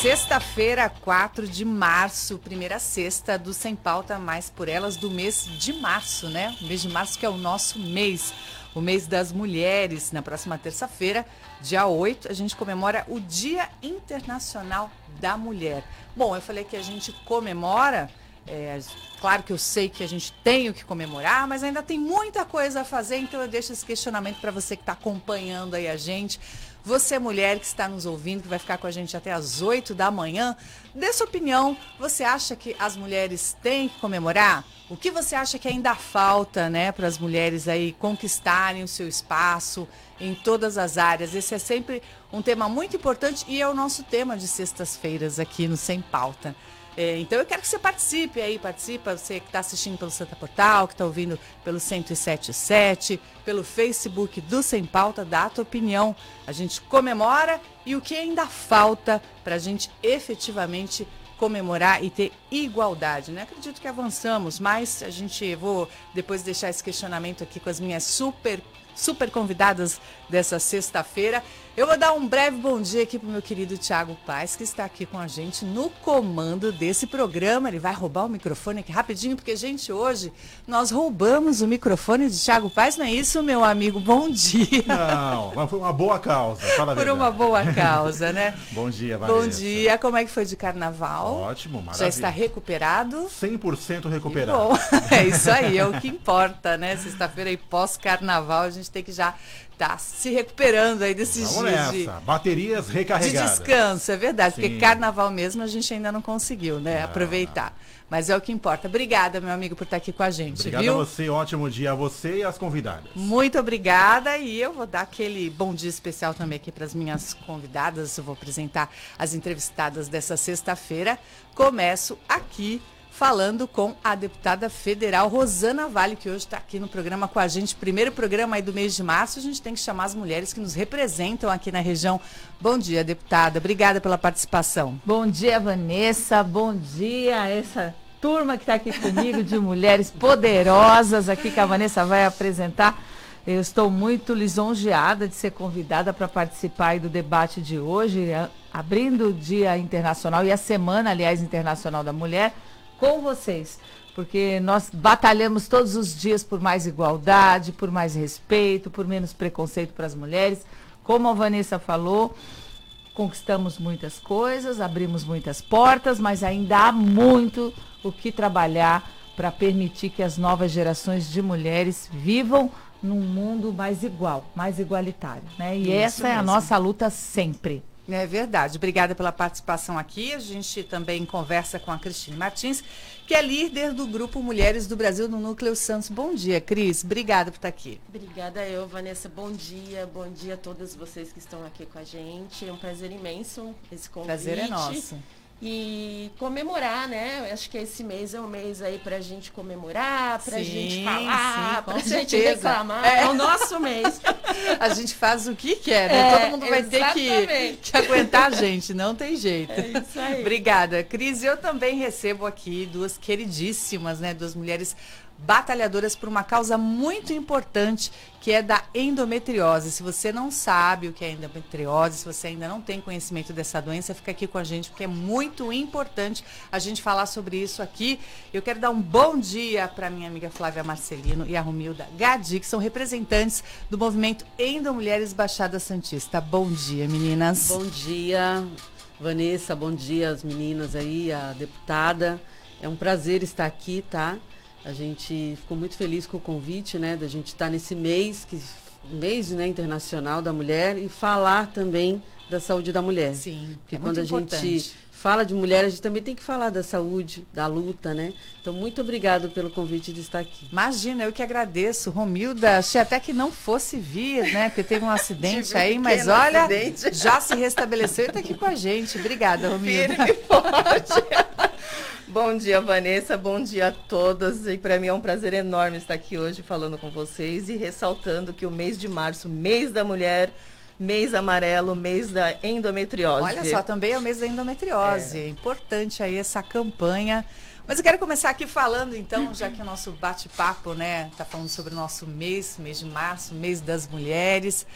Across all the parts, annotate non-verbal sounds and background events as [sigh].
Sexta-feira, 4 de março, primeira sexta do Sem Pauta Mais por Elas do mês de março, né? O mês de março que é o nosso mês, o mês das mulheres. Na próxima terça-feira, dia 8, a gente comemora o Dia Internacional da Mulher. Bom, eu falei que a gente comemora, é, claro que eu sei que a gente tem o que comemorar, mas ainda tem muita coisa a fazer, então eu deixo esse questionamento para você que está acompanhando aí a gente. Você, mulher que está nos ouvindo, que vai ficar com a gente até às 8 da manhã, dê sua opinião. Você acha que as mulheres têm que comemorar? O que você acha que ainda falta, né, para as mulheres aí conquistarem o seu espaço em todas as áreas? Esse é sempre um tema muito importante e é o nosso tema de sextas-feiras aqui no Sem Pauta. É, então eu quero que você participe aí, participa, você que está assistindo pelo Santa Portal, que está ouvindo pelo 1077, pelo Facebook do Sem Pauta, dá a tua opinião. A gente comemora e o que ainda falta para a gente efetivamente comemorar e ter igualdade, né? Acredito que avançamos, mas a gente vou depois deixar esse questionamento aqui com as minhas super super convidadas dessa sexta-feira. Eu vou dar um breve bom dia aqui para o meu querido Tiago Paz, que está aqui com a gente no comando desse programa. Ele vai roubar o microfone aqui rapidinho, porque, gente, hoje nós roubamos o microfone de Tiago Paz, não é isso, meu amigo? Bom dia. Não, mas foi uma boa causa. Fala Por uma boa causa, né? [laughs] bom dia, Vanessa. Bom dia. Como é que foi de carnaval? Ótimo, maravilha. Já está recuperado? 100% recuperado. bom, [laughs] é isso aí, é o [laughs] que importa, né? Sexta-feira e pós-carnaval, a gente tem que já tá se recuperando aí desses Vamos dias nessa. De, Baterias recarregadas. De descanso, é verdade. Sim. Porque carnaval mesmo a gente ainda não conseguiu, né? Não, aproveitar. Não. Mas é o que importa. Obrigada, meu amigo, por estar aqui com a gente. Obrigada viu? a você, ótimo dia a você e as convidadas. Muito obrigada. E eu vou dar aquele bom dia especial também aqui para as minhas convidadas. Eu vou apresentar as entrevistadas dessa sexta-feira. Começo aqui falando com a deputada federal Rosana Vale, que hoje está aqui no programa com a gente. Primeiro programa aí do mês de março, a gente tem que chamar as mulheres que nos representam aqui na região. Bom dia, deputada. Obrigada pela participação. Bom dia, Vanessa. Bom dia essa turma que está aqui comigo de mulheres poderosas aqui que a Vanessa vai apresentar. Eu estou muito lisonjeada de ser convidada para participar do debate de hoje, abrindo o Dia Internacional e a Semana, aliás, Internacional da Mulher com vocês, porque nós batalhamos todos os dias por mais igualdade, por mais respeito, por menos preconceito para as mulheres. Como a Vanessa falou, conquistamos muitas coisas, abrimos muitas portas, mas ainda há muito o que trabalhar para permitir que as novas gerações de mulheres vivam num mundo mais igual, mais igualitário. Né? E Isso essa mesmo. é a nossa luta sempre. É verdade. Obrigada pela participação aqui. A gente também conversa com a Cristine Martins, que é líder do Grupo Mulheres do Brasil no Núcleo Santos. Bom dia, Cris. Obrigada por estar aqui. Obrigada eu, Vanessa. Bom dia. Bom dia a todas vocês que estão aqui com a gente. É um prazer imenso esse convite. Prazer é nosso e comemorar, né? Acho que esse mês é um mês aí pra gente comemorar, pra sim, gente falar, sim, pra certeza. gente reclamar. É. é. o nosso mês. [laughs] A gente faz o que quer, né? É, Todo mundo vai exatamente. ter que, que, aguentar a gente, não tem jeito. É isso aí. Obrigada, Cris. Eu também recebo aqui duas queridíssimas, né? Duas mulheres batalhadoras por uma causa muito importante, que é da endometriose. Se você não sabe o que é endometriose, se você ainda não tem conhecimento dessa doença, fica aqui com a gente, porque é muito importante a gente falar sobre isso aqui. Eu quero dar um bom dia para minha amiga Flávia Marcelino e a Romilda Gadi, que são representantes do movimento Endomulheres Baixada Santista. Bom dia, meninas. Bom dia, Vanessa. Bom dia, as meninas aí, a deputada. É um prazer estar aqui, tá? A gente ficou muito feliz com o convite, né, da gente estar nesse mês, que mês né, internacional da mulher, e falar também da saúde da mulher. Sim. Porque é quando a importante. gente fala de mulher, a gente também tem que falar da saúde, da luta, né? Então, muito obrigado pelo convite de estar aqui. Imagina, eu que agradeço. Romilda, achei até que não fosse vir, né? Porque teve um [laughs] acidente aí, um mas olha, acidente. já se restabeleceu e está aqui com a gente. Obrigada, Romilda. Firme forte. [laughs] Bom dia, Vanessa. Bom dia a todas. E para mim é um prazer enorme estar aqui hoje falando com vocês e ressaltando que o mês de março, mês da mulher, mês amarelo, mês da endometriose. Olha só, também é o mês da endometriose. É. Importante aí essa campanha. Mas eu quero começar aqui falando, então, já que o nosso bate-papo, né, tá falando sobre o nosso mês, mês de março, mês das mulheres,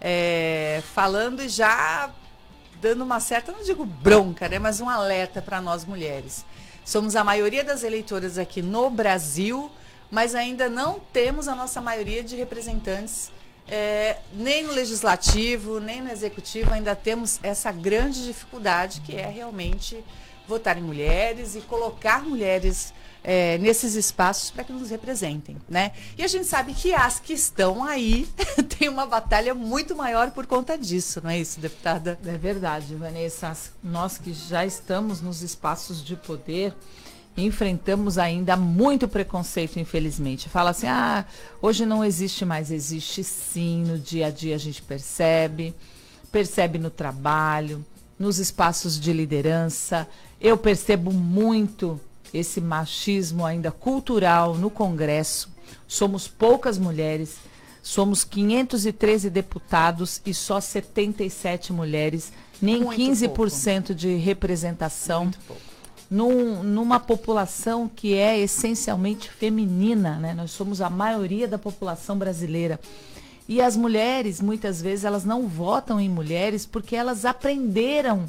é, falando já dando uma certa, não digo bronca, né, mas um alerta para nós mulheres. Somos a maioria das eleitoras aqui no Brasil, mas ainda não temos a nossa maioria de representantes é, nem no legislativo, nem no executivo, ainda temos essa grande dificuldade que é realmente votar em mulheres e colocar mulheres é, nesses espaços para que nos representem, né? E a gente sabe que as que estão aí [laughs] têm uma batalha muito maior por conta disso, não é isso, deputada? É verdade, Vanessa. Nós que já estamos nos espaços de poder, enfrentamos ainda muito preconceito, infelizmente. Fala assim, ah, hoje não existe mais. Existe sim, no dia a dia a gente percebe, percebe no trabalho, nos espaços de liderança. Eu percebo muito esse machismo ainda cultural no Congresso. Somos poucas mulheres, somos 513 deputados e só 77 mulheres, nem muito 15% pouco. de representação. Num, numa população que é essencialmente feminina, né? Nós somos a maioria da população brasileira. E as mulheres, muitas vezes, elas não votam em mulheres porque elas aprenderam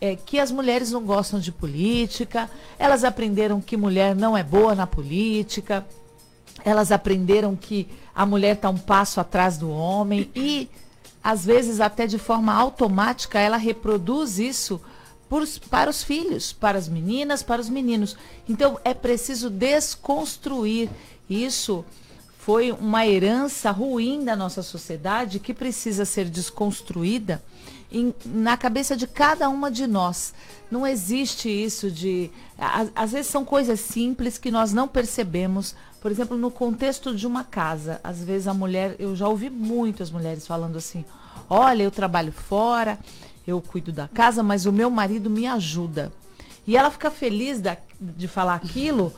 é, que as mulheres não gostam de política, elas aprenderam que mulher não é boa na política, elas aprenderam que a mulher está um passo atrás do homem e, às vezes, até de forma automática, ela reproduz isso por, para os filhos, para as meninas, para os meninos. Então, é preciso desconstruir isso. Foi uma herança ruim da nossa sociedade que precisa ser desconstruída em, na cabeça de cada uma de nós. Não existe isso de. às vezes são coisas simples que nós não percebemos. Por exemplo, no contexto de uma casa. Às vezes a mulher. Eu já ouvi muitas mulheres falando assim: olha, eu trabalho fora, eu cuido da casa, mas o meu marido me ajuda. E ela fica feliz da, de falar aquilo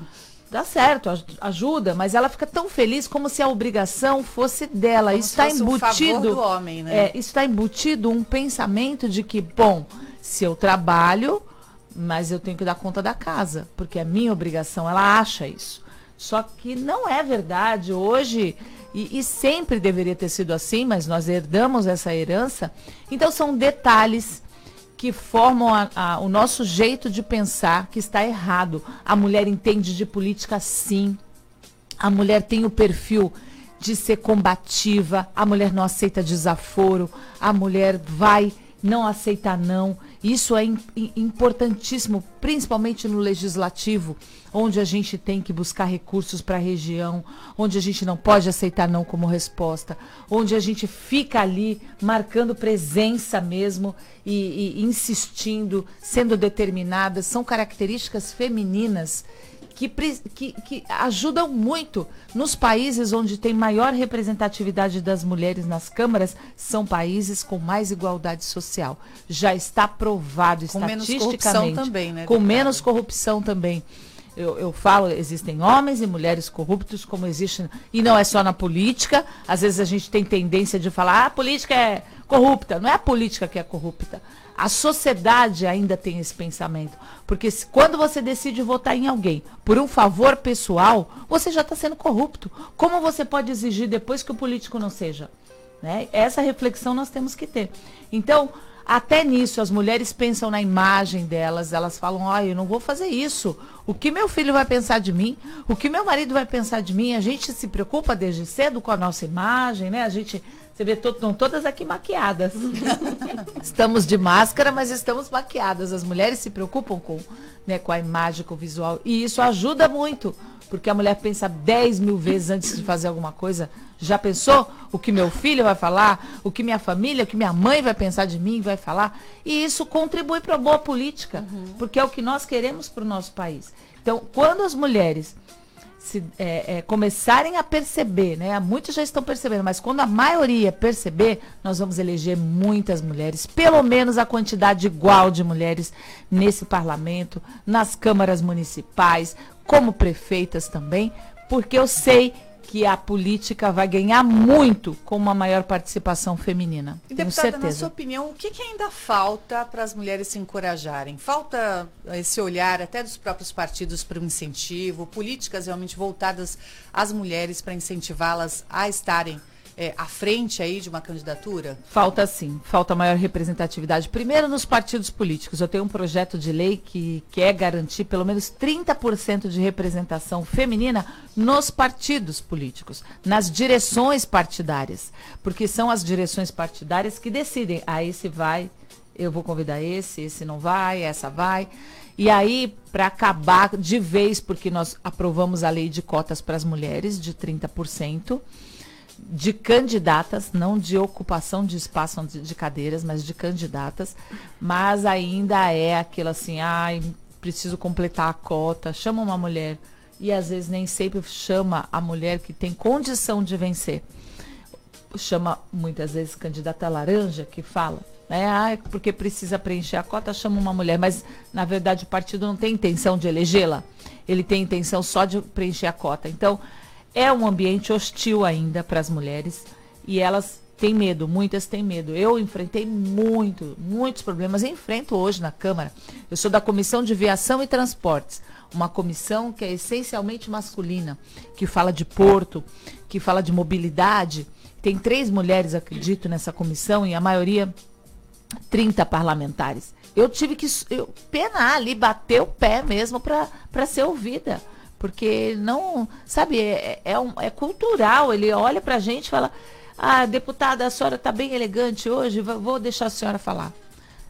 dá certo, ajuda, mas ela fica tão feliz como se a obrigação fosse dela. Como isso está embutido. Um homem, né? É, isso está embutido um pensamento de que, bom, se eu trabalho, mas eu tenho que dar conta da casa, porque é minha obrigação. Ela acha isso. Só que não é verdade. Hoje, e, e sempre deveria ter sido assim, mas nós herdamos essa herança. Então são detalhes que formam a, a, o nosso jeito de pensar que está errado. A mulher entende de política sim. A mulher tem o perfil de ser combativa, a mulher não aceita desaforo, a mulher vai, não aceita não. Isso é importantíssimo, principalmente no legislativo, onde a gente tem que buscar recursos para a região, onde a gente não pode aceitar não como resposta, onde a gente fica ali marcando presença mesmo e, e insistindo, sendo determinada. São características femininas que, que, que, ajudam muito. Nos países onde tem maior representatividade das mulheres nas câmaras, são países com mais igualdade social. Já está provado com estatisticamente. Menos corrupção também, né? Com menos corrupção também. Eu, eu, falo, existem homens e mulheres corruptos, como existe. E não é só na política. Às vezes a gente tem tendência de falar, ah, a política é corrupta. Não é a política que é corrupta. A sociedade ainda tem esse pensamento. Porque se, quando você decide votar em alguém por um favor pessoal, você já está sendo corrupto. Como você pode exigir depois que o político não seja? Né? Essa reflexão nós temos que ter. Então, até nisso, as mulheres pensam na imagem delas, elas falam, olha, eu não vou fazer isso. O que meu filho vai pensar de mim? O que meu marido vai pensar de mim? A gente se preocupa desde cedo com a nossa imagem, né? A gente você vê, estão todas aqui maquiadas. [laughs] estamos de máscara, mas estamos maquiadas. As mulheres se preocupam com, né, com a imagem, com o visual. E isso ajuda muito, porque a mulher pensa 10 mil vezes antes de fazer alguma coisa. Já pensou o que meu filho vai falar? O que minha família, o que minha mãe vai pensar de mim, vai falar? E isso contribui para a boa política, uhum. porque é o que nós queremos para o nosso país. Então, quando as mulheres se é, é, começarem a perceber, né? Muitos já estão percebendo, mas quando a maioria perceber, nós vamos eleger muitas mulheres, pelo menos a quantidade igual de mulheres nesse parlamento, nas câmaras municipais, como prefeitas também, porque eu sei que a política vai ganhar muito com uma maior participação feminina. E, Tenho deputada, certeza. na sua opinião, o que, que ainda falta para as mulheres se encorajarem? Falta esse olhar até dos próprios partidos para o incentivo, políticas realmente voltadas às mulheres para incentivá-las a estarem é, à frente aí de uma candidatura? Falta sim, falta maior representatividade. Primeiro nos partidos políticos. Eu tenho um projeto de lei que quer garantir pelo menos 30% de representação feminina nos partidos políticos, nas direções partidárias. Porque são as direções partidárias que decidem. Ah, esse vai, eu vou convidar esse, esse não vai, essa vai. E aí, para acabar de vez, porque nós aprovamos a lei de cotas para as mulheres de 30%, de candidatas, não de ocupação de espaço de, de cadeiras, mas de candidatas, mas ainda é aquilo assim, ai, preciso completar a cota, chama uma mulher e às vezes nem sempre chama a mulher que tem condição de vencer. Chama muitas vezes candidata laranja que fala, né? Ah, porque precisa preencher a cota, chama uma mulher, mas na verdade o partido não tem intenção de elegê-la. Ele tem intenção só de preencher a cota. Então, é um ambiente hostil ainda para as mulheres e elas têm medo, muitas têm medo. Eu enfrentei muito, muitos problemas, enfrento hoje na Câmara. Eu sou da Comissão de Viação e Transportes, uma comissão que é essencialmente masculina, que fala de porto, que fala de mobilidade. Tem três mulheres, acredito, nessa comissão e a maioria 30 parlamentares. Eu tive que eu, penar ali, bater o pé mesmo para ser ouvida porque não, sabe, é, é, um, é cultural. Ele olha para a gente e fala: Ah, deputada, a senhora está bem elegante hoje, vou deixar a senhora falar.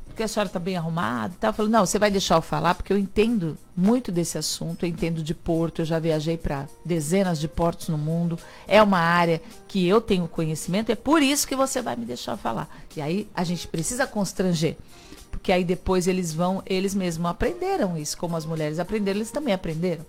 Porque a senhora está bem arrumada. Tá? Eu falo, não, você vai deixar eu falar, porque eu entendo muito desse assunto, eu entendo de porto, eu já viajei para dezenas de portos no mundo. É uma área que eu tenho conhecimento, é por isso que você vai me deixar falar. E aí a gente precisa constranger porque aí depois eles vão, eles mesmos aprenderam isso, como as mulheres aprenderam, eles também aprenderam.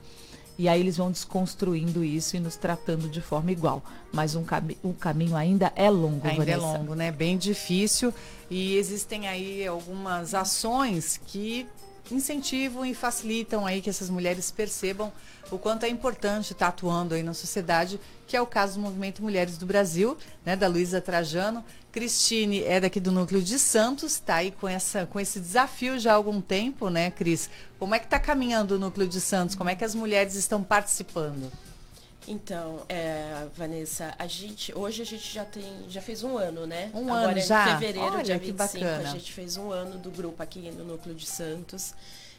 E aí eles vão desconstruindo isso e nos tratando de forma igual. Mas um, cami um caminho ainda é longo, Ainda Vanessa. é longo, né? Bem difícil. E existem aí algumas ações que incentivam e facilitam aí que essas mulheres percebam o quanto é importante estar atuando aí na sociedade, que é o caso do Movimento Mulheres do Brasil, né, da Luísa Trajano. Cristine é daqui do núcleo de Santos, está aí com, essa, com esse desafio já há algum tempo, né, Cris? Como é que está caminhando o núcleo de Santos? Como é que as mulheres estão participando? Então, é, Vanessa, a gente hoje a gente já tem já fez um ano, né? Um Agora, ano já. Em fevereiro, Olha, dia 25, que bacana. a gente fez um ano do grupo aqui no núcleo de Santos.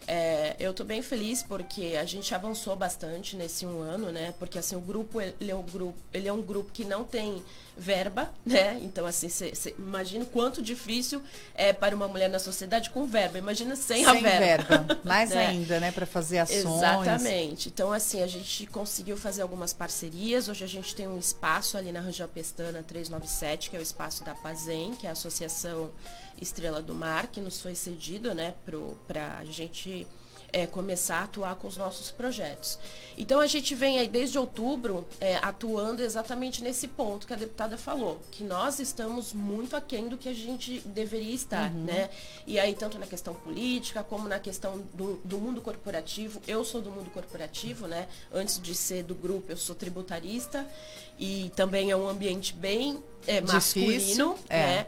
É, eu estou bem feliz porque a gente avançou bastante nesse um ano, né? Porque assim o grupo ele é um grupo ele é um grupo que não tem verba, né? Então assim cê, cê, imagina quanto difícil é para uma mulher na sociedade com verba. Imagina sem, sem a verba. verba. Mais [laughs] né? ainda, né? Para fazer ações. Exatamente. Então assim a gente conseguiu fazer algumas parcerias. Hoje a gente tem um espaço ali na Rangel Pestana 397 que é o espaço da Pazem, que é a associação Estrela do Mar, que nos foi cedido, né, para a gente é, começar a atuar com os nossos projetos. Então a gente vem aí desde outubro é, atuando exatamente nesse ponto que a deputada falou, que nós estamos muito aquém do que a gente deveria estar, uhum. né? E aí, tanto na questão política como na questão do, do, mundo corporativo, eu sou do mundo corporativo, né? Antes de ser do grupo, eu sou tributarista e também é um ambiente bem é, masculino, Difícil, é. né?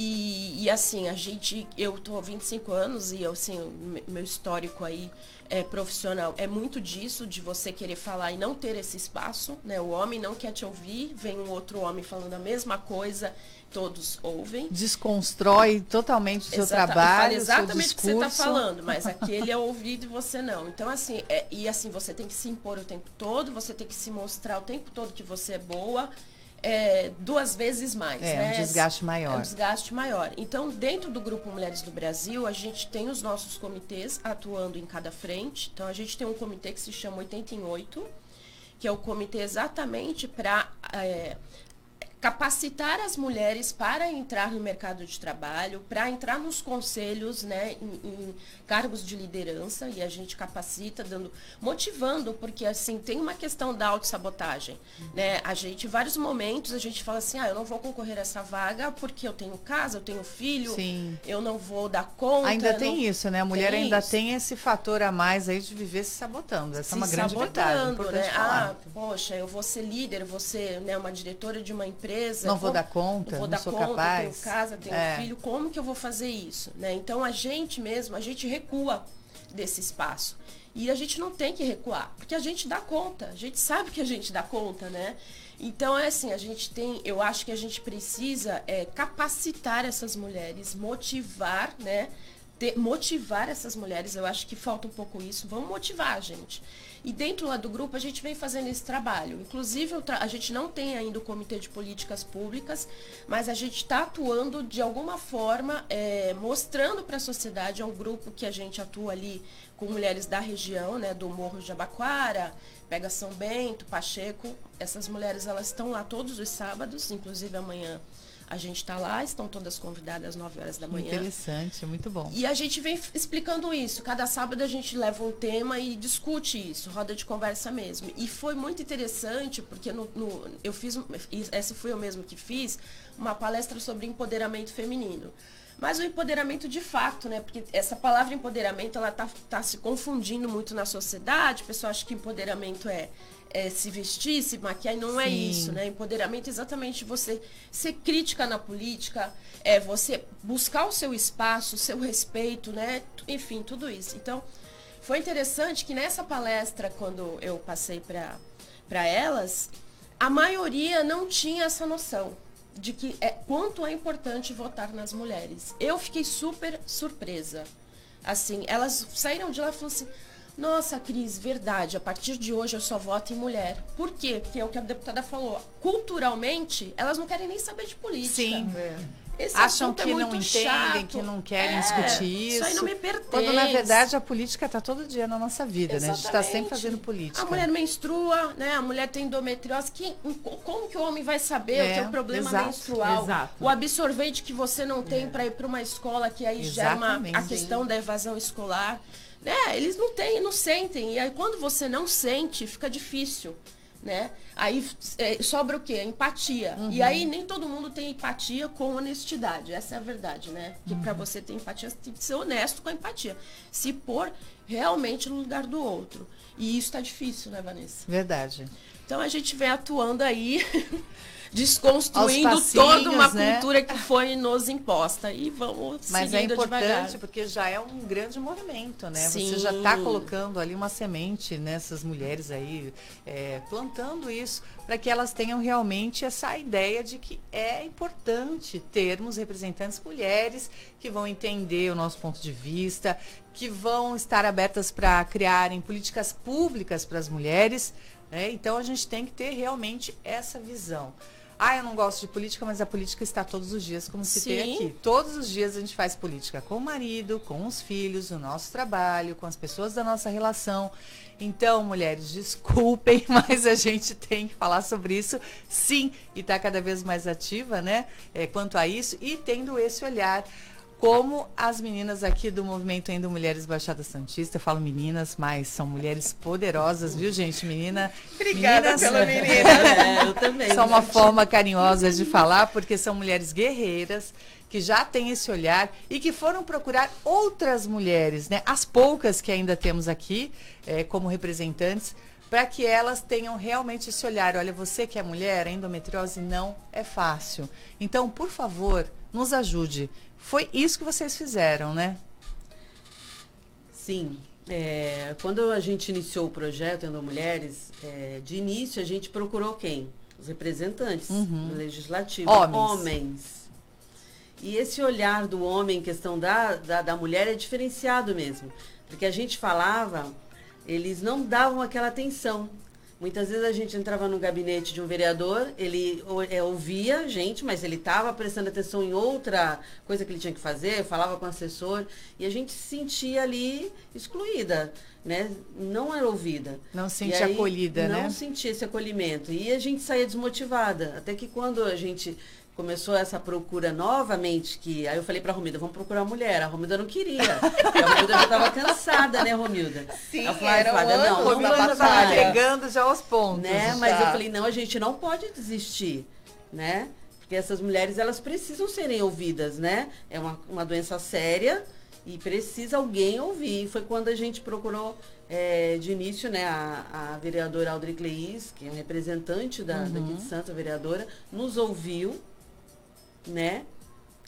E, e, assim, a gente, eu tô há 25 anos e eu, assim, meu histórico aí é, profissional é muito disso, de você querer falar e não ter esse espaço, né? O homem não quer te ouvir, vem um outro homem falando a mesma coisa, todos ouvem. Desconstrói totalmente o seu Exata, trabalho, exatamente o que você está falando, mas [laughs] aquele é ouvido e você não. Então, assim, é, e assim, você tem que se impor o tempo todo, você tem que se mostrar o tempo todo que você é boa, é, duas vezes mais. É, né? um desgaste maior. É um desgaste maior. Então, dentro do Grupo Mulheres do Brasil, a gente tem os nossos comitês atuando em cada frente. Então, a gente tem um comitê que se chama 88, que é o comitê exatamente para é, capacitar as mulheres para entrar no mercado de trabalho, para entrar nos conselhos, né, em, em, cargos de liderança e a gente capacita, dando, motivando, porque assim tem uma questão da autossabotagem, né? A gente, em vários momentos, a gente fala assim, ah, eu não vou concorrer a essa vaga porque eu tenho casa, eu tenho filho, Sim. eu não vou dar conta. Ainda não... tem isso, né? A mulher tem ainda isso. tem esse fator a mais aí de viver se sabotando. Essa se é uma grande sabotando, verdade. Né? Ah, poxa, eu vou ser líder, vou ser né, uma diretora de uma empresa. Não vou dar conta, não, vou não dar sou conta, capaz. tenho casa, tenho é. filho, como que eu vou fazer isso? Né? Então a gente mesmo, a gente recua desse espaço. E a gente não tem que recuar, porque a gente dá conta, a gente sabe que a gente dá conta, né? Então é assim, a gente tem, eu acho que a gente precisa é, capacitar essas mulheres, motivar, né? Ter, motivar essas mulheres, eu acho que falta um pouco isso. Vamos motivar, gente. E dentro lá do grupo a gente vem fazendo esse trabalho. Inclusive, a gente não tem ainda o Comitê de Políticas Públicas, mas a gente está atuando de alguma forma, é, mostrando para a sociedade, é um grupo que a gente atua ali com mulheres da região, né, do Morro de Abaquara, Pega São Bento, Pacheco. Essas mulheres elas estão lá todos os sábados, inclusive amanhã a gente está lá, estão todas convidadas às 9 horas da manhã. Interessante, muito bom. E a gente vem explicando isso. Cada sábado a gente leva um tema e discute isso, roda de conversa mesmo. E foi muito interessante, porque no, no, eu fiz, essa foi eu mesmo que fiz, uma palestra sobre empoderamento feminino. Mas o empoderamento de fato, né? Porque essa palavra empoderamento, ela tá, tá se confundindo muito na sociedade. O pessoal acha que empoderamento é é, se vestir, se maquiar, e não é Sim. é isso, né? Empoderamento é exatamente você ser crítica na política, é você buscar o seu espaço, o seu respeito, né? Enfim, tudo isso. Então, foi interessante que nessa palestra, quando eu passei para elas, a maioria não tinha essa noção de que é quanto é importante votar nas mulheres. Eu fiquei super surpresa. Assim, elas saíram de lá e falaram assim: nossa, Cris, verdade. A partir de hoje eu só voto em mulher. Por quê? Porque é o que a deputada falou. Culturalmente, elas não querem nem saber de política. Sim. Esse Acham é que é não entendem, chato. que não querem é, discutir isso. Isso aí não me pertence. Quando, na verdade, a política está todo dia na nossa vida, Exatamente. né? A gente está sempre fazendo política. A mulher menstrua, né? A mulher tem endometriose. Que, como que o homem vai saber é, o que é o problema exato, menstrual? Exato. O absorvente que você não tem é. para ir para uma escola, que aí Exatamente. gera uma, a questão da evasão escolar. Né? Eles não têm, não sentem. E aí quando você não sente, fica difícil. Né? Aí é, sobra o quê? Empatia. Uhum. E aí nem todo mundo tem empatia com honestidade. Essa é a verdade, né? Que uhum. para você ter empatia, você tem que ser honesto com a empatia. Se pôr realmente no lugar do outro. E isso está difícil, né, Vanessa? Verdade. Então a gente vem atuando aí [laughs] desconstruindo toda uma né? cultura que foi nos imposta. E vamos Mas é importante devagar. porque já é um grande movimento, né? Sim. Você já está colocando ali uma semente nessas mulheres aí, é, plantando isso, para que elas tenham realmente essa ideia de que é importante termos representantes mulheres que vão entender o nosso ponto de vista, que vão estar abertas para criarem políticas públicas para as mulheres. Né? Então a gente tem que ter realmente essa visão. Ah, eu não gosto de política, mas a política está todos os dias, como se tem aqui. Todos os dias a gente faz política com o marido, com os filhos, no nosso trabalho, com as pessoas da nossa relação. Então, mulheres, desculpem, [laughs] mas a gente tem que falar sobre isso, sim, e está cada vez mais ativa, né? É, quanto a isso, e tendo esse olhar como as meninas aqui do movimento Ainda Mulheres Baixada Santista, eu falo meninas, mas são mulheres poderosas, viu, gente? Menina. Obrigada meninas, pela [laughs] menina. É, eu também. São uma forma carinhosa de falar, porque são mulheres guerreiras que já têm esse olhar e que foram procurar outras mulheres, né? As poucas que ainda temos aqui é, como representantes, para que elas tenham realmente esse olhar. Olha, você que é mulher, a endometriose não é fácil. Então, por favor, nos ajude. Foi isso que vocês fizeram, né? Sim. É, quando a gente iniciou o projeto Endo Mulheres, é, de início a gente procurou quem? Os representantes uhum. legislativos. Homens. Homens. E esse olhar do homem em questão da, da, da mulher é diferenciado mesmo. Porque a gente falava, eles não davam aquela atenção. Muitas vezes a gente entrava no gabinete de um vereador, ele é, ouvia a gente, mas ele estava prestando atenção em outra coisa que ele tinha que fazer, falava com o assessor, e a gente se sentia ali excluída, né? Não era ouvida. Não se sentia acolhida, não né? Não sentia esse acolhimento. E a gente saía desmotivada. Até que quando a gente começou essa procura novamente, que aí eu falei para a Romilda, vamos procurar uma mulher. A Romilda não queria. [laughs] a Romilda já estava cansada, né, Romilda? Sim, ela falou, era Flávia, não, não vamos Pegando já aos pontos. Né? Mas eu falei, não, a gente não pode desistir, né? Porque essas mulheres, elas precisam serem ouvidas, né? É uma, uma doença séria e precisa alguém ouvir. Foi quando a gente procurou é, de início, né, a, a vereadora Audrey Cleis, que é um representante da, uhum. daqui de Santa, vereadora, nos ouviu, né?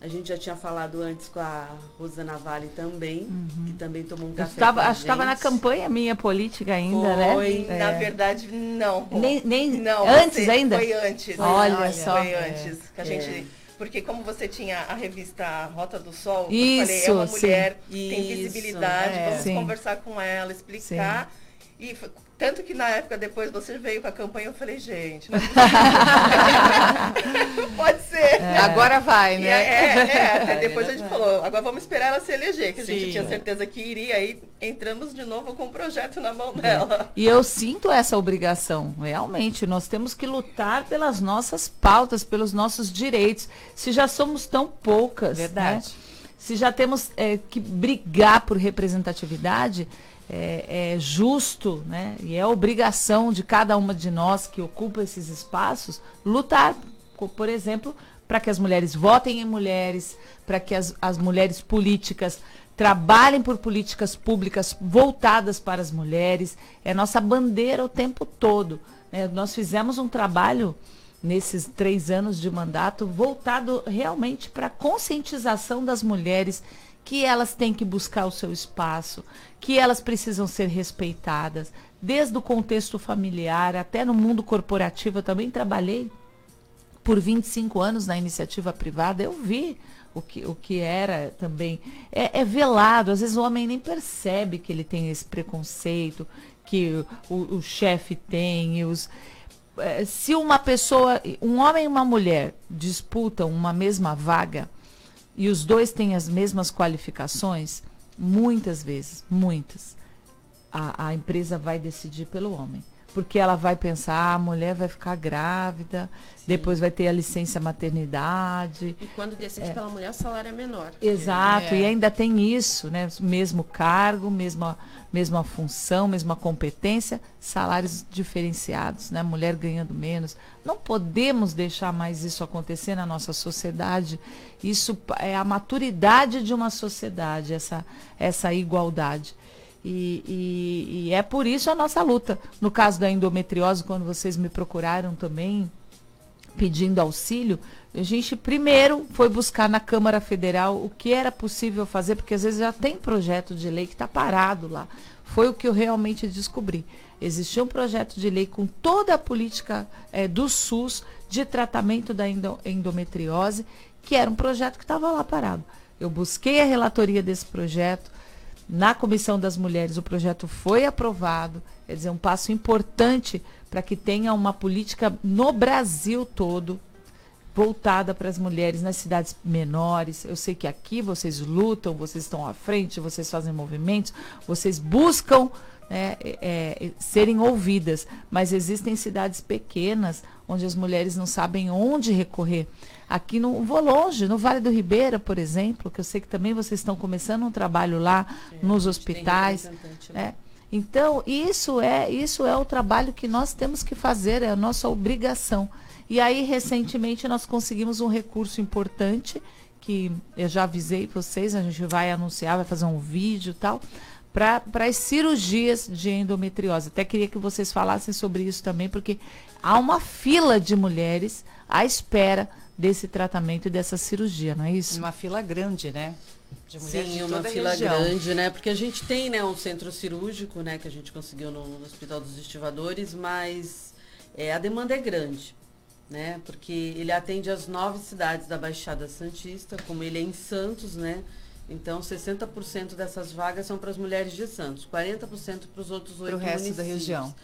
A gente já tinha falado antes com a Rosana Vale também, que também tomou um Eu café. estava, acho que estava na campanha minha política ainda, né? Foi. É. Na verdade, não. Nem- nem- não, antes você- ainda? Foi antes. Olha Olha, só. Foi É. antes. Que a É. gente, porque como você tinha a revista Rota do Sol, eu Isso, falei, é uma sim. mulher, tem Isso, visibilidade, é. vamos Sim. conversar com ela, explicar. E foi- tanto que na época depois você veio com a campanha, eu falei, gente, não é [laughs] pode ser. Agora vai, E né? é, é, até É depois a gente falou, agora vamos esperar ela se eleger, que a gente Sim. tinha certeza que iria, aí entramos de novo com o projeto na mão dela. E eu sinto essa obrigação, realmente. Nós temos que lutar pelas nossas pautas, pelos nossos direitos. Se já somos tão poucas, Verdade. né? se já temos é, que brigar por representatividade, é, é justo, né? E é obrigação de cada uma de nós que ocupa esses espaços lutar, por exemplo, para que as mulheres votem em mulheres, para que as, as mulheres políticas trabalhem por políticas públicas voltadas para as mulheres. É nossa bandeira o tempo todo. né? Nós fizemos um trabalho nesses três anos de mandato voltado realmente para a conscientização das mulheres que elas têm que buscar o seu espaço, que elas precisam ser respeitadas, desde o contexto familiar até no mundo corporativo. Eu também trabalhei por 25 anos na iniciativa privada, eu vi o que, o que era também. É, é velado, às vezes o homem nem percebe que ele tem esse preconceito, que o, o chefe tem, os. eh, Se uma pessoa, um homem e uma mulher disputam uma mesma vaga e os dois têm as mesmas qualificações, muitas vezes, muitas, a, a empresa vai decidir pelo homem. Porque ela vai pensar, ah, a mulher vai ficar grávida, depois vai ter a licença maternidade. E quando decide pela mulher, o salário é menor. Exato, É. e ainda tem isso, né? Mesmo cargo, mesma, mesma função, mesma competência, salários diferenciados, né? Mulher ganhando menos. Não podemos deixar mais isso acontecer na nossa sociedade. Isso é a maturidade de uma sociedade, essa, essa igualdade. E, e- e é por isso a nossa luta. No caso da endometriose, quando vocês me procuraram também, pedindo auxílio, a gente primeiro foi buscar na Câmara Federal o que era possível fazer, porque às vezes já tem projeto de lei que está parado lá. Foi o que eu realmente descobri. Existia um projeto de lei com toda a política eh, do SUS de tratamento da endo- endometriose, que era um projeto que estava lá parado. Eu busquei a relatoria desse projeto, na Comissão das Mulheres, o projeto foi aprovado, quer dizer, um passo importante para que tenha uma política no Brasil todo voltada para as mulheres nas cidades menores. Eu sei que aqui vocês lutam, vocês estão à frente, vocês fazem movimentos, vocês buscam né, é, é, serem ouvidas, mas existem cidades pequenas onde as mulheres não sabem onde recorrer. Aqui não vou longe, no Vale do Ribeira, por exemplo, que eu sei que também vocês estão começando um trabalho lá nos gente tem hospitais. né? Então, isso é, isso é o trabalho que nós temos que fazer, é a nossa obrigação. E aí, recentemente, nós conseguimos um recurso importante, que eu já avisei vocês, a gente vai anunciar, vai fazer um vídeo e tal, para as cirurgias de endometriose. Até queria que vocês falassem sobre isso também, porque há uma fila de mulheres à espera desse tratamento e dessa cirurgia, não é isso? Uma fila grande, né? De mulheres Sim, de uma fila região. grande, né? Porque a gente tem, né, um centro cirúrgico, né, que a gente conseguiu no, no Hospital dos Estivadores, mas é, a demanda é grande, né? Porque ele atende as nove cidades da Baixada Santista, como ele é em Santos, né? Então, 60% dessas vagas são para as mulheres de Santos, 40% para os outros oito Para o resto da municípios. região.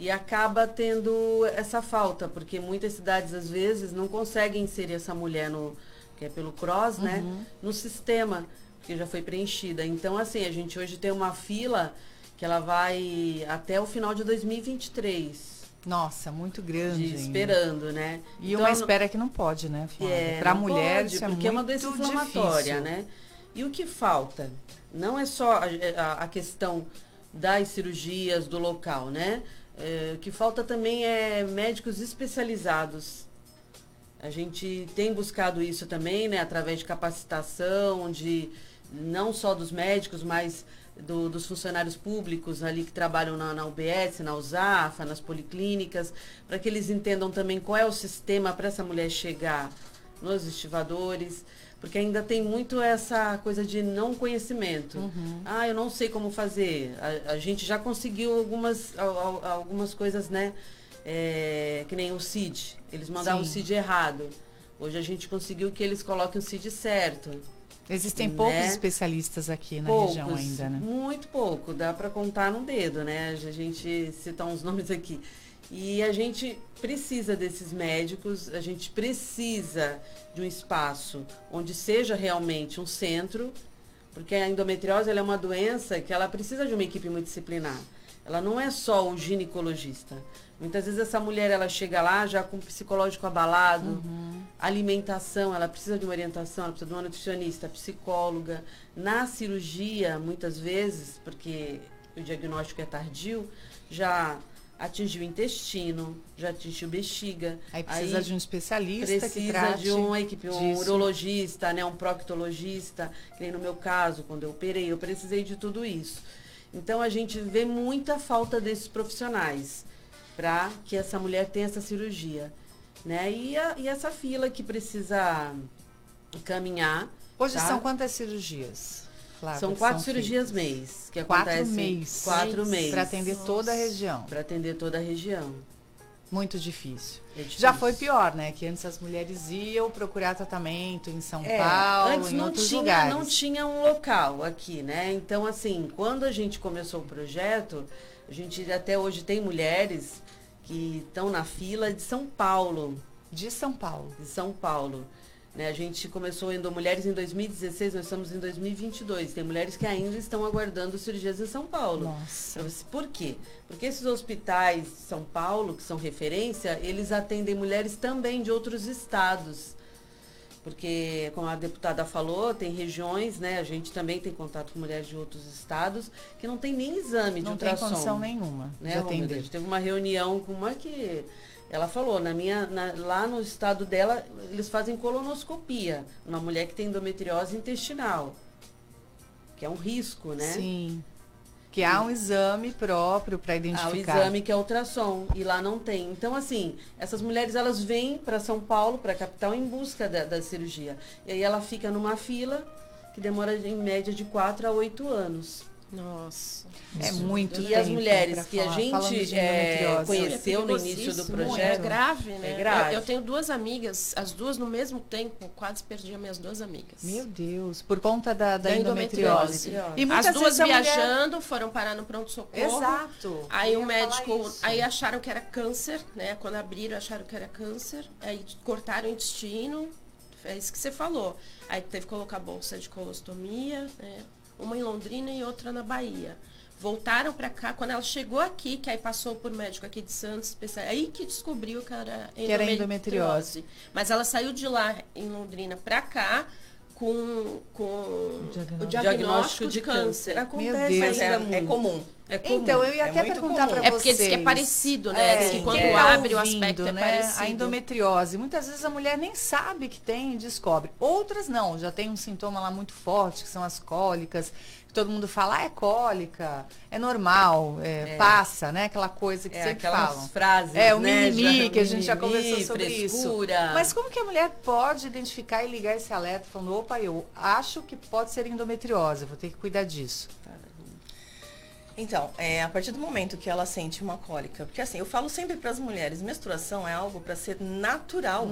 E acaba tendo essa falta, porque muitas cidades, às vezes, não conseguem inserir essa mulher no, que é pelo CROSS, né? No sistema, porque já foi preenchida. Então, assim, a gente hoje tem uma fila que ela vai até o final de 2023, Nossa, muito grande. de, esperando, né? E Então, uma espera que não pode, né, Flávia? é, Para mulher, pode, isso é porque é uma doença inflamatória, difícil. né? E o que falta? Não é só a, a- a questão das cirurgias do local, né? É, o que falta também é médicos especializados. A gente tem buscado isso também, né? Através de capacitação, de não só dos médicos, mas do- dos funcionários públicos ali que trabalham na, na UBS, na USAFA, nas policlínicas, para que eles entendam também qual é o sistema para essa mulher chegar nos estivadores, Porque ainda tem muito essa coisa de não conhecimento. Uhum. Ah, eu não sei como fazer. A, a gente já conseguiu algumas, al- al- algumas coisas, né? É, que nem o CID. Eles mandavam o Sim. CID errado. Hoje a gente conseguiu que eles coloquem o CID certo. Existem Né? poucos especialistas aqui na região ainda, né? Muito pouco, dá para contar no dedo, né? A gente citar uns [laughs] nomes aqui. E a gente precisa desses médicos, a gente precisa de um espaço onde seja realmente um centro, porque a endometriose é uma doença que ela precisa de uma equipe multidisciplinar. Ela não é só o ginecologista. Muitas vezes essa mulher ela chega lá já com o psicológico abalado, alimentação, ela precisa de uma orientação, ela precisa de uma nutricionista, psicóloga. Na cirurgia, muitas vezes, porque o diagnóstico é tardio, já atingiu o intestino, já atingiu bexiga. Aí precisa de um especialista que Precisa trate de uma equipe, um disso. urologista, né, um proctologista, que nem no meu caso, quando eu operei, eu precisei de tudo isso. Então a gente vê muita falta desses profissionais para que essa mulher tenha essa cirurgia, né? E, a- e essa fila que precisa caminhar. Hoje tá? são quantas cirurgias? São quatro feitas? cirurgias mês que Quatro acontecem mês. quatro meses Para atender toda a região. para atender toda a região. Muito difícil. É difícil. Já foi pior, né? Que antes as mulheres iam procurar tratamento em São É, Paulo, antes em não outros tinha, lugares. não tinha um local aqui, né? Então, assim, quando a gente começou o projeto, a gente até hoje tem mulheres que estão na fila de São Paulo, De São Paulo. de São Paulo. Né? A gente começou indo mulheres em 2016, nós estamos em 2022. Tem mulheres que ainda estão aguardando cirurgias em São Paulo. Nossa. Por quê? Porque esses hospitais de São Paulo, que são referência, eles atendem mulheres também de outros estados. Porque, como a deputada falou, tem regiões, né? A gente também tem contato com mulheres de outros estados que não tem nem exame de Não tem ultrassom. condição nenhuma né, de Romilda? A atender. gente teve uma reunião com uma que ela falou, na minha, na- lá no estado dela, eles fazem colonoscopia, uma mulher que tem endometriose intestinal, que é um risco, né? Sim. Que há um exame próprio para Ah, o identificar. exame que é ultrassom e lá não tem. Então assim, essas mulheres elas vêm para São Paulo, para a capital em busca da, da cirurgia. E aí ela fica numa fila que demora em média de 4 a 8 anos. Nossa. É muito E as tempo mulheres que a falar. gente, Falando de é, conheceu no início do perigosíssimo, projeto. É grave, né? É grave. Eu, eu tenho duas amigas, as duas no mesmo tempo, quase perdi as minhas duas amigas. Meu Deus, por conta da, da Da endometriose. endometriose. E muitas As duas a mulher- viajando, foram parar no pronto-socorro. Exato. Aí o médico, aí acharam que era câncer, né? Quando abriram, acharam que era câncer. Aí cortaram o intestino. É isso que você falou. Aí teve que colocar bolsa de colostomia, né? Uma em Londrina e outra na Bahia. Voltaram pra cá, quando ela chegou aqui, que aí passou por médico aqui de Santos, aí que descobriu que era Que era endometriose. Mas ela saiu de lá em Londrina pra cá com, com o Diagnóstico. diagnóstico de câncer. Acontece Deus. Mas é, é comum. É comum. Então, eu ia É até perguntar para É porque diz que é parecido, né? Diz que É, quando tá abre o aspecto é né, parecido. A endometriose, muitas vezes a mulher nem sabe que tem e descobre. Outras não, já tem um sintoma lá muito forte, que são as cólicas. Todo mundo fala, ah, é cólica, é normal, é, É. passa, né? Aquela coisa que É, sempre aquelas falam. frases, É, o né, mimimi, já- que a gente já conversou sobre frescura. isso. Mas como que a mulher pode identificar e ligar esse alerta falando, opa, eu acho que pode ser endometriose, vou ter que cuidar disso. Então, é, a partir do momento que ela sente uma cólica, porque assim, eu falo sempre para as mulheres, menstruação é algo para ser natural.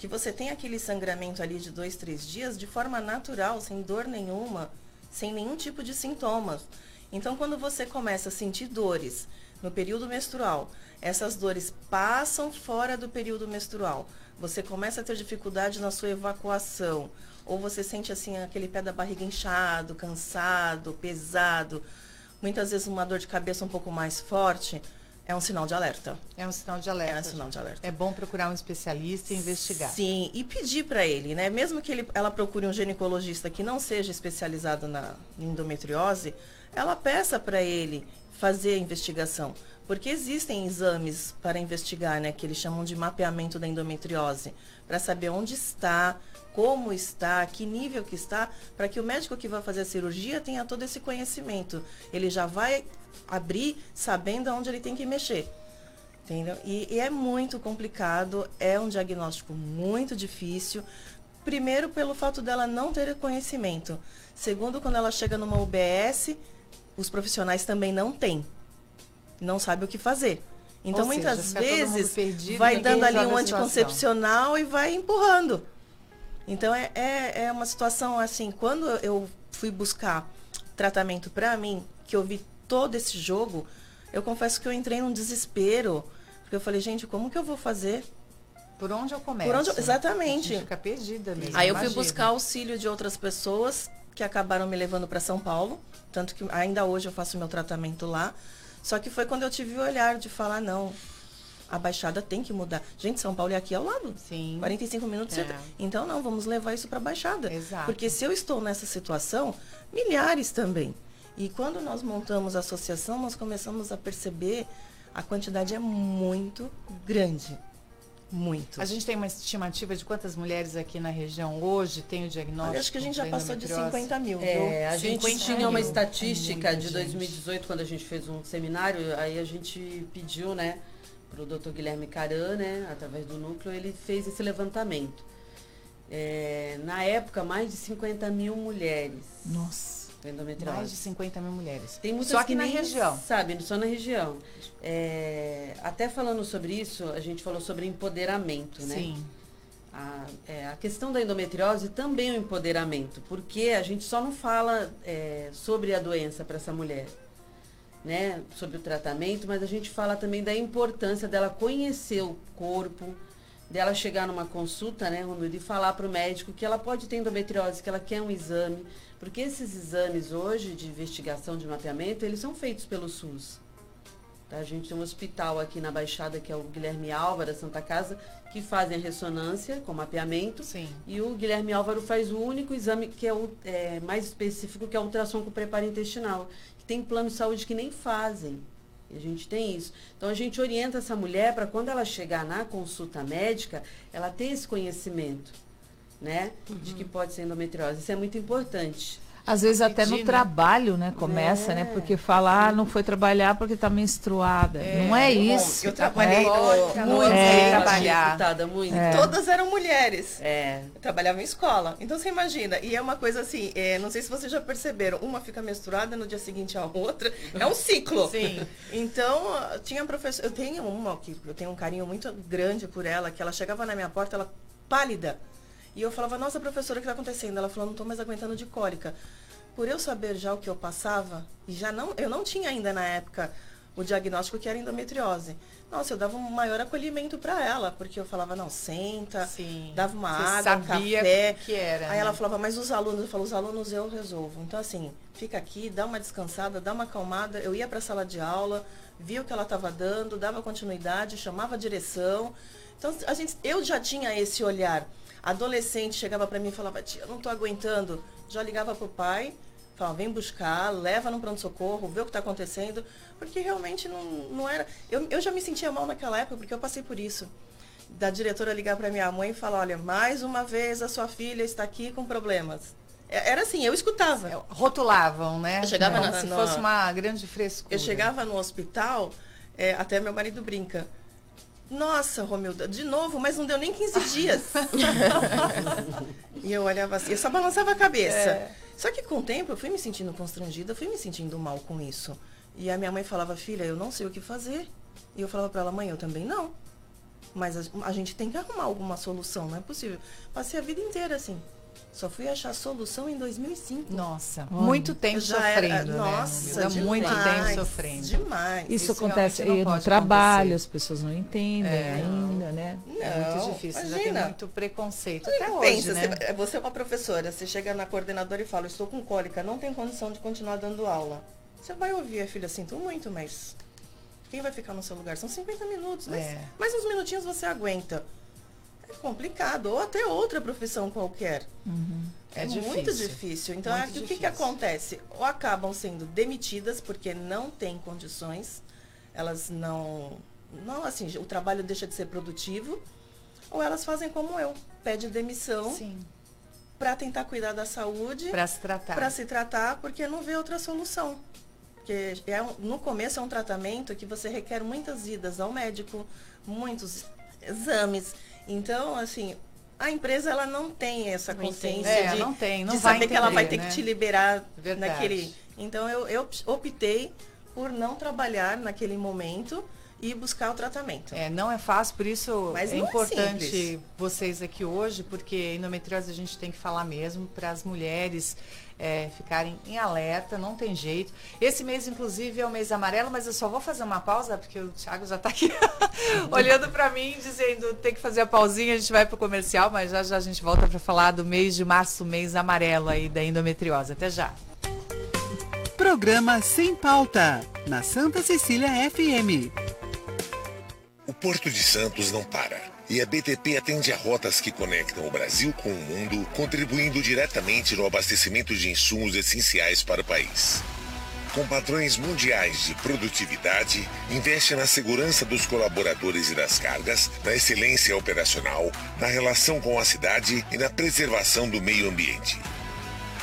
Que você tem aquele sangramento ali de dois, três dias de forma natural, sem dor nenhuma, sem nenhum tipo de sintomas. Então, quando você começa a sentir dores no período menstrual, essas dores passam fora do período menstrual. Você começa a ter dificuldade na sua evacuação, ou você sente assim aquele pé da barriga inchado, cansado, pesado, muitas vezes uma dor de cabeça um pouco mais forte, é um sinal de alerta. É um sinal de É alerta. um sinal de alerta. É bom procurar um especialista e investigar. Sim, e pedir para ele, né? Mesmo que ele, ela procure um ginecologista que não seja especializado na endometriose, ela peça para ele fazer a investigação. Porque existem exames para investigar, né? Que eles chamam de mapeamento da endometriose. Para saber onde está, como está, que nível que está, para que o médico que vai fazer a cirurgia tenha todo esse conhecimento. Ele já vai abrir sabendo aonde ele tem que mexer. Entendeu? E, e é muito complicado, é um diagnóstico muito difícil. Primeiro, pelo fato dela não ter conhecimento. Segundo, quando ela chega numa UBS, os profissionais também não têm. Não sabem o que fazer. Então, Ou seja, muitas todo mundo vezes, perdido, vai dando ali um anticoncepcional e vai empurrando. Então, é, é, é uma situação assim, quando eu fui buscar tratamento para mim, que eu vi todo esse jogo, eu confesso que eu entrei num desespero. Porque eu falei, gente, como que eu vou fazer? Por onde eu começo? Por onde eu- exatamente. A fica perdida mesmo. Aí eu fui buscar auxílio de outras pessoas que acabaram me levando para São Paulo, tanto que ainda hoje eu faço meu tratamento lá. Só que foi quando eu tive o olhar de falar não, a Baixada tem que mudar. Gente, São Paulo é aqui ao lado. Sim. 45 minutos. É. Então não, vamos levar isso para a Baixada. Exato. Porque se eu estou nessa situação, milhares também. E quando nós montamos a associação, nós começamos a perceber a quantidade é muito grande. Muito. A gente tem uma estimativa de quantas mulheres aqui na região hoje têm o diagnóstico? Olha, acho que a gente já passou de endometriose? 50 mil? É, a gente 50 tinha uma mil. estatística É de gente. 2018, quando a gente fez um seminário, aí a gente pediu, né, para o doutor Guilherme Caran, né, através do núcleo, ele fez esse levantamento. É, na época, mais de 50 mil mulheres Nossa. Endometriose. Mais de 50 mil mulheres. Tem muitas Só que na nem região. Sabe, só na região. É, até falando sobre isso, a gente falou sobre empoderamento, né? Sim. A, é, a questão da endometriose também é um empoderamento, porque a gente só não fala é, sobre a doença para essa mulher, né? Sobre o tratamento, mas a gente fala também da importância dela conhecer o corpo, dela chegar numa consulta, né, Ronildo, e falar para o médico que ela pode ter endometriose, que ela quer um exame, porque esses exames hoje de investigação, de mapeamento, eles são feitos pelo SUS. Tá? A gente tem um hospital aqui na Baixada, que é o Guilherme Álvaro, Santa Casa, que fazem a ressonância com mapeamento. Sim. E o Guilherme Álvaro faz o único exame que é o é, mais específico, que é o ultrassom com preparo intestinal. Que tem plano de saúde que nem fazem. E a gente tem isso. Então a gente orienta essa mulher para quando ela chegar na consulta médica, ela ter esse conhecimento, né? De que pode ser endometriose. Isso é muito importante. Às vezes até no né? trabalho, né? Começa, né? É. Porque falar, ah, não foi trabalhar porque está menstruada. não é isso. eu trabalhei É. no- Muito é. é, trabalhar. Muito. Todas eram mulheres. É. Eu trabalhava em escola. Então você imagina. E é uma coisa assim, é, não sei se vocês já perceberam, uma fica menstruada no dia seguinte a outra. É um ciclo. [laughs] Sim. Então, tinha professor. Eu tenho uma que eu tenho um carinho muito grande por ela, que ela chegava na minha porta, ela pálida. E eu falava, nossa, professora, o que está acontecendo? Ela falou, não estou mais aguentando de cólica. Por eu saber já o que eu passava, e já não, eu não tinha ainda na época o diagnóstico que era endometriose. Nossa, eu dava um maior acolhimento para ela, porque eu falava, não, senta, Sim. dava uma Você água, sabia café. o que era. Aí né? ela falava, mas os alunos, eu falo, os alunos eu resolvo. Então, assim, fica aqui, dá uma descansada, dá uma acalmada. Eu ia para a sala de aula, via o que ela estava dando, dava continuidade, chamava a direção. Então, a gente, eu já tinha esse olhar. Adolescente chegava para mim e falava, tia, eu não estou aguentando. Já ligava para o pai, falava, vem buscar, leva no pronto-socorro, vê o que está acontecendo. Porque realmente não, não era. Eu, eu já me sentia mal naquela época, porque eu passei por isso da diretora ligar para minha mãe e falar, olha, mais uma vez a sua filha está aqui com problemas. É- Era assim, eu escutava. É, Rotulavam, né? Eu chegava Como na- se fosse uma grande frescura. Eu chegava no hospital, é, até meu marido brinca. Nossa, Romilda, de novo, mas não deu nem 15 [laughs] dias. e eu olhava assim, eu só balançava a cabeça. Só que com o tempo eu fui me sentindo constrangida, fui me sentindo mal com isso. E a minha mãe falava, filha, eu não sei o que fazer. E eu falava para ela, mãe, eu também não. Mas a, a gente tem que arrumar alguma solução, não é possível. Passei a vida inteira assim. Só fui achar solução em 2005. Nossa, muito tempo já era- sofrendo, né? Nossa, Romilda? muito demais, tempo sofrendo. Demais. Isso, Isso acontece não no trabalho, acontecer. as pessoas não entendem É. ainda, né? É muito Não, difícil, já imagina. tem muito preconceito. Até hoje, Pensa, né? você, você é uma professora, você chega na coordenadora e fala, estou com cólica, não tem condição de continuar dando aula. Você vai ouvir, filha, sinto muito, mas quem vai ficar no seu lugar? São 50 minutos, mas, É. mas uns minutinhos você aguenta. É complicado, ou até outra profissão qualquer. É É, muito difícil. difícil. Então, Muito é, o que, que difícil. acontece? Ou acabam sendo demitidas porque não têm condições, elas não. Não, assim, o trabalho deixa de ser produtivo, ou elas fazem como eu, pede demissão Sim, para tentar cuidar da saúde, para se tratar. para se tratar, porque não vê outra solução. Porque é um- no começo é um tratamento que você requer muitas idas ao médico, muitos exames. Então, assim, a empresa ela não tem essa consciência É, de, não tem, não de saber que ela vai entender, ter né? que te liberar Verdade. naquele. Então eu, eu optei por não trabalhar naquele momento e buscar o tratamento. É, não é fácil, por isso Mas é é importante simples. vocês aqui hoje, porque endometriose a gente tem que falar mesmo para as mulheres é, ficarem em alerta, não tem jeito. Esse mês, inclusive, é o mês amarelo, mas eu só vou fazer uma pausa, porque o Thiago já está aqui [laughs] olhando para mim, dizendo tem que fazer a pausinha, a gente vai para o comercial, mas já já a gente volta para falar do mês de março, mês amarelo aí da endometriose. Até já. Programa Sem Pauta, na Santa Cecília FM. O Porto de Santos não para. E a BTP atende a rotas que conectam o Brasil com o mundo, contribuindo diretamente no abastecimento de insumos essenciais para o país. Com padrões mundiais de produtividade, investe na segurança dos colaboradores e das cargas, na excelência operacional, na relação com a cidade e na preservação do meio ambiente.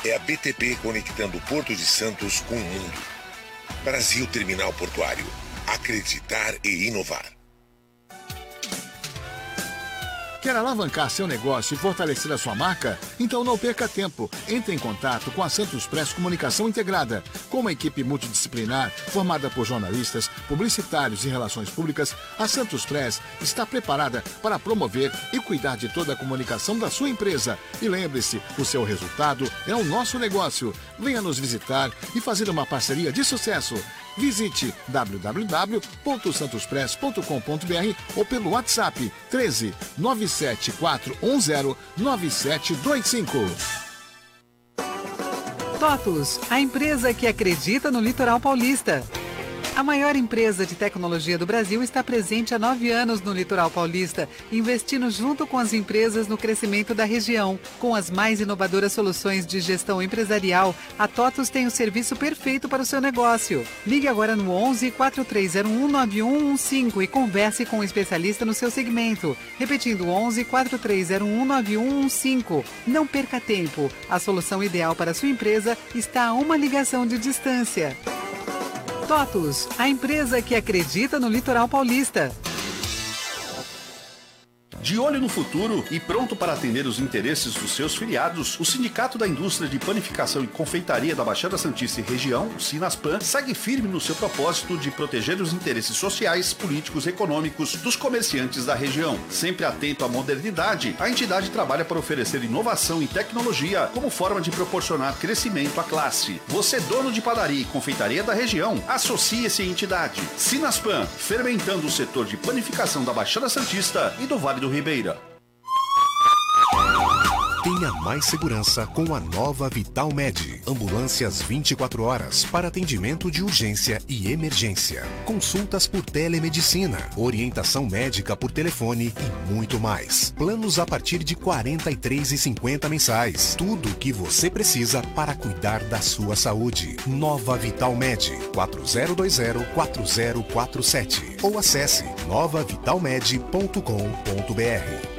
É a BTP conectando o Porto de Santos com o mundo. Brasil Terminal Portuário. Acreditar e inovar. Quer alavancar seu negócio e fortalecer a sua marca? Então não perca tempo. Entre em contato com a Santos Press Comunicação Integrada. Com uma equipe multidisciplinar formada por jornalistas, publicitários e relações públicas, a Santos Press está preparada para promover e cuidar de toda a comunicação da sua empresa. E lembre-se, o seu resultado é o nosso negócio. Venha nos visitar e fazer uma parceria de sucesso. Visite www.santospress.com.br ou pelo WhatsApp 13 97410 9725. TOTUS, a empresa que acredita no litoral paulista. A maior empresa de tecnologia do Brasil está presente há nove anos no litoral paulista, investindo junto com as empresas no crescimento da região. Com as mais inovadoras soluções de gestão empresarial, a TOTUS tem o serviço perfeito para o seu negócio. Ligue agora no 11 4301 9115 e converse com um especialista no seu segmento. Repetindo 11 4301 9115. Não perca tempo. A solução ideal para a sua empresa está a uma ligação de distância. TOTUS, a empresa que acredita no litoral paulista. De olho no futuro e pronto para atender os interesses dos seus filiados, o Sindicato da Indústria de Panificação e Confeitaria da Baixada Santista e Região, o Sinaspan, segue firme no seu propósito de proteger os interesses sociais, políticos e econômicos dos comerciantes da região. Sempre atento à modernidade, a entidade trabalha para oferecer inovação e tecnologia como forma de proporcionar crescimento à classe. Você, dono de padaria e confeitaria da região, associe-se à entidade. Sinaspan, fermentando o setor de panificação da Baixada Santista e do Vale do Ribeira. Tenha mais segurança com a nova Vital Med. Ambulâncias 24 horas para atendimento de urgência e emergência. Consultas por telemedicina, orientação médica por telefone e muito mais. Planos a partir de R$ 43,50 mensais. Tudo o que você precisa para cuidar da sua saúde. Nova Vital Med. 4020-4047. Ou acesse novavitalmed.com.br.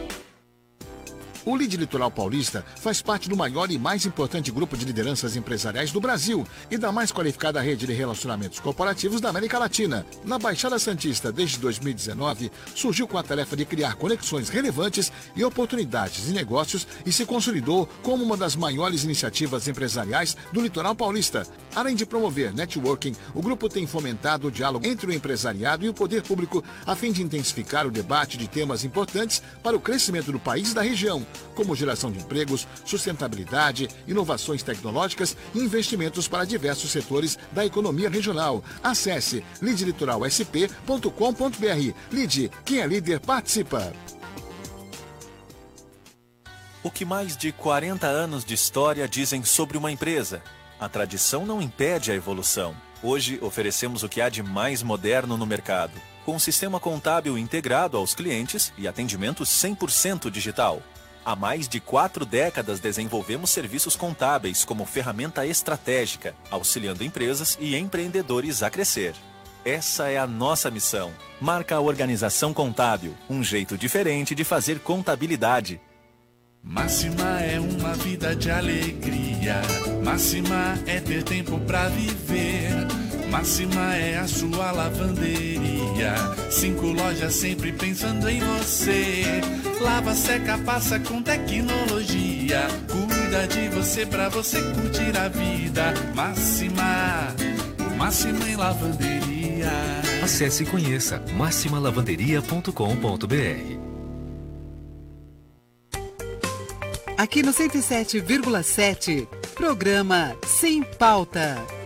O Lead Litoral Paulista faz parte do maior e mais importante grupo de lideranças empresariais do Brasil e da mais qualificada rede de relacionamentos corporativos da América Latina. Na Baixada Santista, desde 2019, surgiu com a tarefa de criar conexões relevantes e oportunidades de negócios e se consolidou como uma das maiores iniciativas empresariais do litoral paulista. Além de promover networking, o grupo tem fomentado o diálogo entre o empresariado e o poder público a fim de intensificar o debate de temas importantes para o crescimento do país e da região como geração de empregos, sustentabilidade, inovações tecnológicas e investimentos para diversos setores da economia regional. Acesse lidlitoralsp.com.br. Lide, quem é líder participa. O que mais de 40 anos de história dizem sobre uma empresa? A tradição não impede a evolução. Hoje oferecemos o que há de mais moderno no mercado, com um sistema contábil integrado aos clientes e atendimento 100% digital. Há mais de quatro décadas desenvolvemos serviços contábeis como ferramenta estratégica, auxiliando empresas e empreendedores a crescer. Essa é a nossa missão. Marca a Organização Contábil, um jeito diferente de fazer contabilidade. Máxima é uma vida de alegria. Máxima é ter tempo pra viver. Máxima é a sua lavanderia. Cinco lojas sempre pensando em você. Lava, seca, passa com tecnologia. Cuida de você pra você curtir a vida. Máxima, máxima em lavanderia. Acesse e conheça maximalavanderia.com.br. Aqui no 107,7, programa Sem Pauta.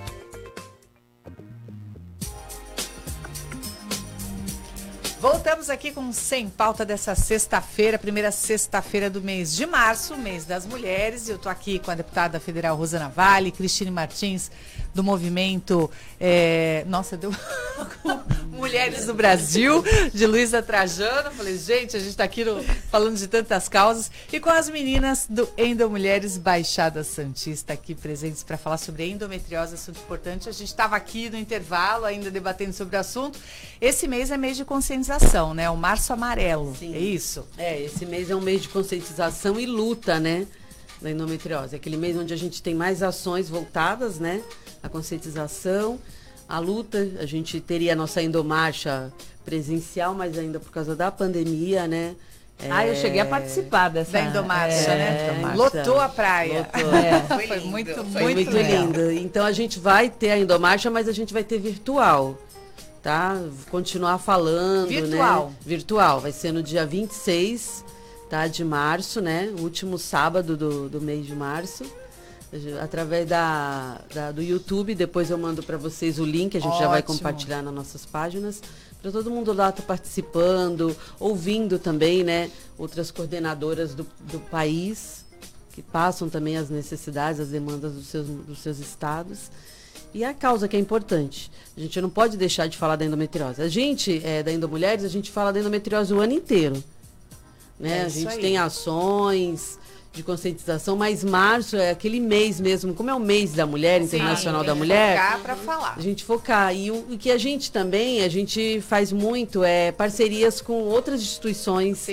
Voltamos aqui com Sem Pauta dessa sexta-feira, primeira sexta-feira do mês de março, mês das mulheres. Eu estou aqui com a deputada federal Rosana Vale, Cristine Martins, do movimento. é, Nossa, deu. [laughs] Mulheres do Brasil, de Luísa Trajano. Falei, gente, a gente está aqui no- falando de tantas causas. E com as meninas do Endo Mulheres Baixada Santista aqui presentes para falar sobre endometriose, assunto importante. A gente estava aqui no intervalo ainda debatendo sobre o assunto. Esse mês é mês de conscientização, né? O Março Amarelo. É isso? É, esse mês é um mês de conscientização e luta, né? Da endometriose. Aquele mês onde a gente tem mais ações voltadas, né? A conscientização, a luta. A gente teria a nossa endomarcha presencial, mas ainda por causa da pandemia, né? Ah, eu cheguei a participar dessa. Da Endomarcha, é, né? Endomarcha. Lotou a praia. Lotou. [laughs] É. Foi, foi muito, Foi muito, muito, lindo. Então a gente vai ter a endomarcha, mas a gente vai ter virtual, tá? Continuar falando, Virtual. né? Virtual. Vai ser no dia 26, tá? De março, né? Último sábado do, do mês de março. Através da, da- do YouTube, depois eu mando para vocês o link, a gente já vai Ótimo. compartilhar nas nossas páginas. Para todo mundo lá estar participando, ouvindo também, né? Outras coordenadoras do, do país, que passam também as necessidades, as demandas dos seus, dos seus estados. E a causa que é importante. A gente não pode deixar de falar da endometriose. A gente, é, da Endomulheres, a gente fala da endometriose o ano inteiro. Né? É a gente aí. tem ações de conscientização, mas março é aquele mês mesmo, como é o mês da mulher, internacional da mulher. Focar pra falar. A gente focar. E o, o que a gente também, a gente faz muito é parcerias com outras instituições,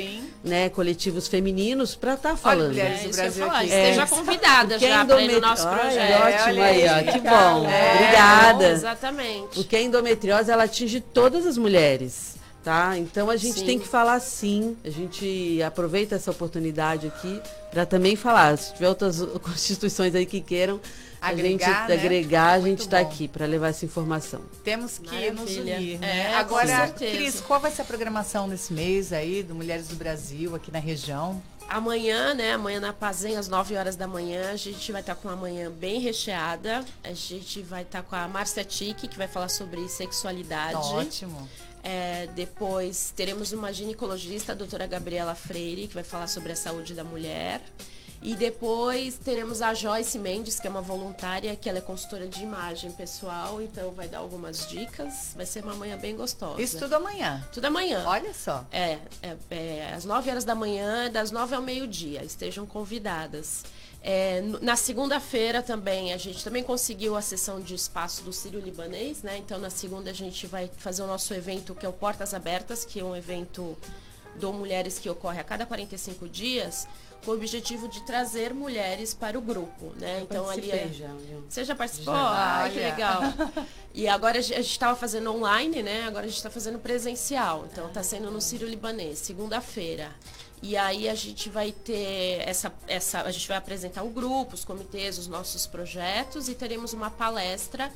né, coletivos femininos, para estar falando. Mulheres do ia Brasil falar, aqui. esteja convidada porque já a pra ir no endometri- nosso Ai, projeto. ótimo Olha aí, ó, que bom. É, Obrigada. exatamente. Porque a endometriose ela atinge todas as mulheres, tá? Então a gente Sim. tem que falar sim. A gente aproveita essa oportunidade aqui para também falar. Se tiver outras [laughs] constituições aí que queiram a gente Agregar, né? agregar, a gente está aqui para levar essa informação. Temos que nos Maravilha. unir, né? É, Agora, com certeza. Cris, qual vai ser a programação desse mês aí do Mulheres do Brasil aqui na região? Amanhã, né? Amanhã na Pazem, às 9 horas da manhã, a gente vai estar com uma manhã bem recheada. A gente vai estar com a Márcia Tique, que vai falar sobre sexualidade. Ótimo. É, depois teremos uma ginecologista, a doutora Gabriela Freire, que vai falar sobre a saúde da mulher. E depois teremos a Joyce Mendes, que é uma voluntária, que ela é consultora de imagem pessoal, então vai dar algumas dicas. Vai ser uma manhã bem gostosa. Isso tudo amanhã. Tudo amanhã. Olha só. É, é, é, às 9 horas da manhã, das 9 ao meio-dia. Estejam convidadas. É, na segunda-feira também, a gente também conseguiu a sessão de espaço do Sírio Libanês, né? Então na segunda a gente vai fazer o nosso evento, que é o Portas Abertas, que é um evento do Mulheres que ocorre a cada 45 dias, com o objetivo de trazer mulheres para o grupo, né? Então ali é... Já, viu? Você já participou? Já. Ah, que Olha. legal. [laughs] E agora a gente estava fazendo online, né? Agora a gente está fazendo presencial. Então está sendo no Sírio Libanês, segunda-feira. E aí a gente vai ter essa, essa. A gente vai apresentar o grupo, os comitês, os nossos projetos e teremos uma palestra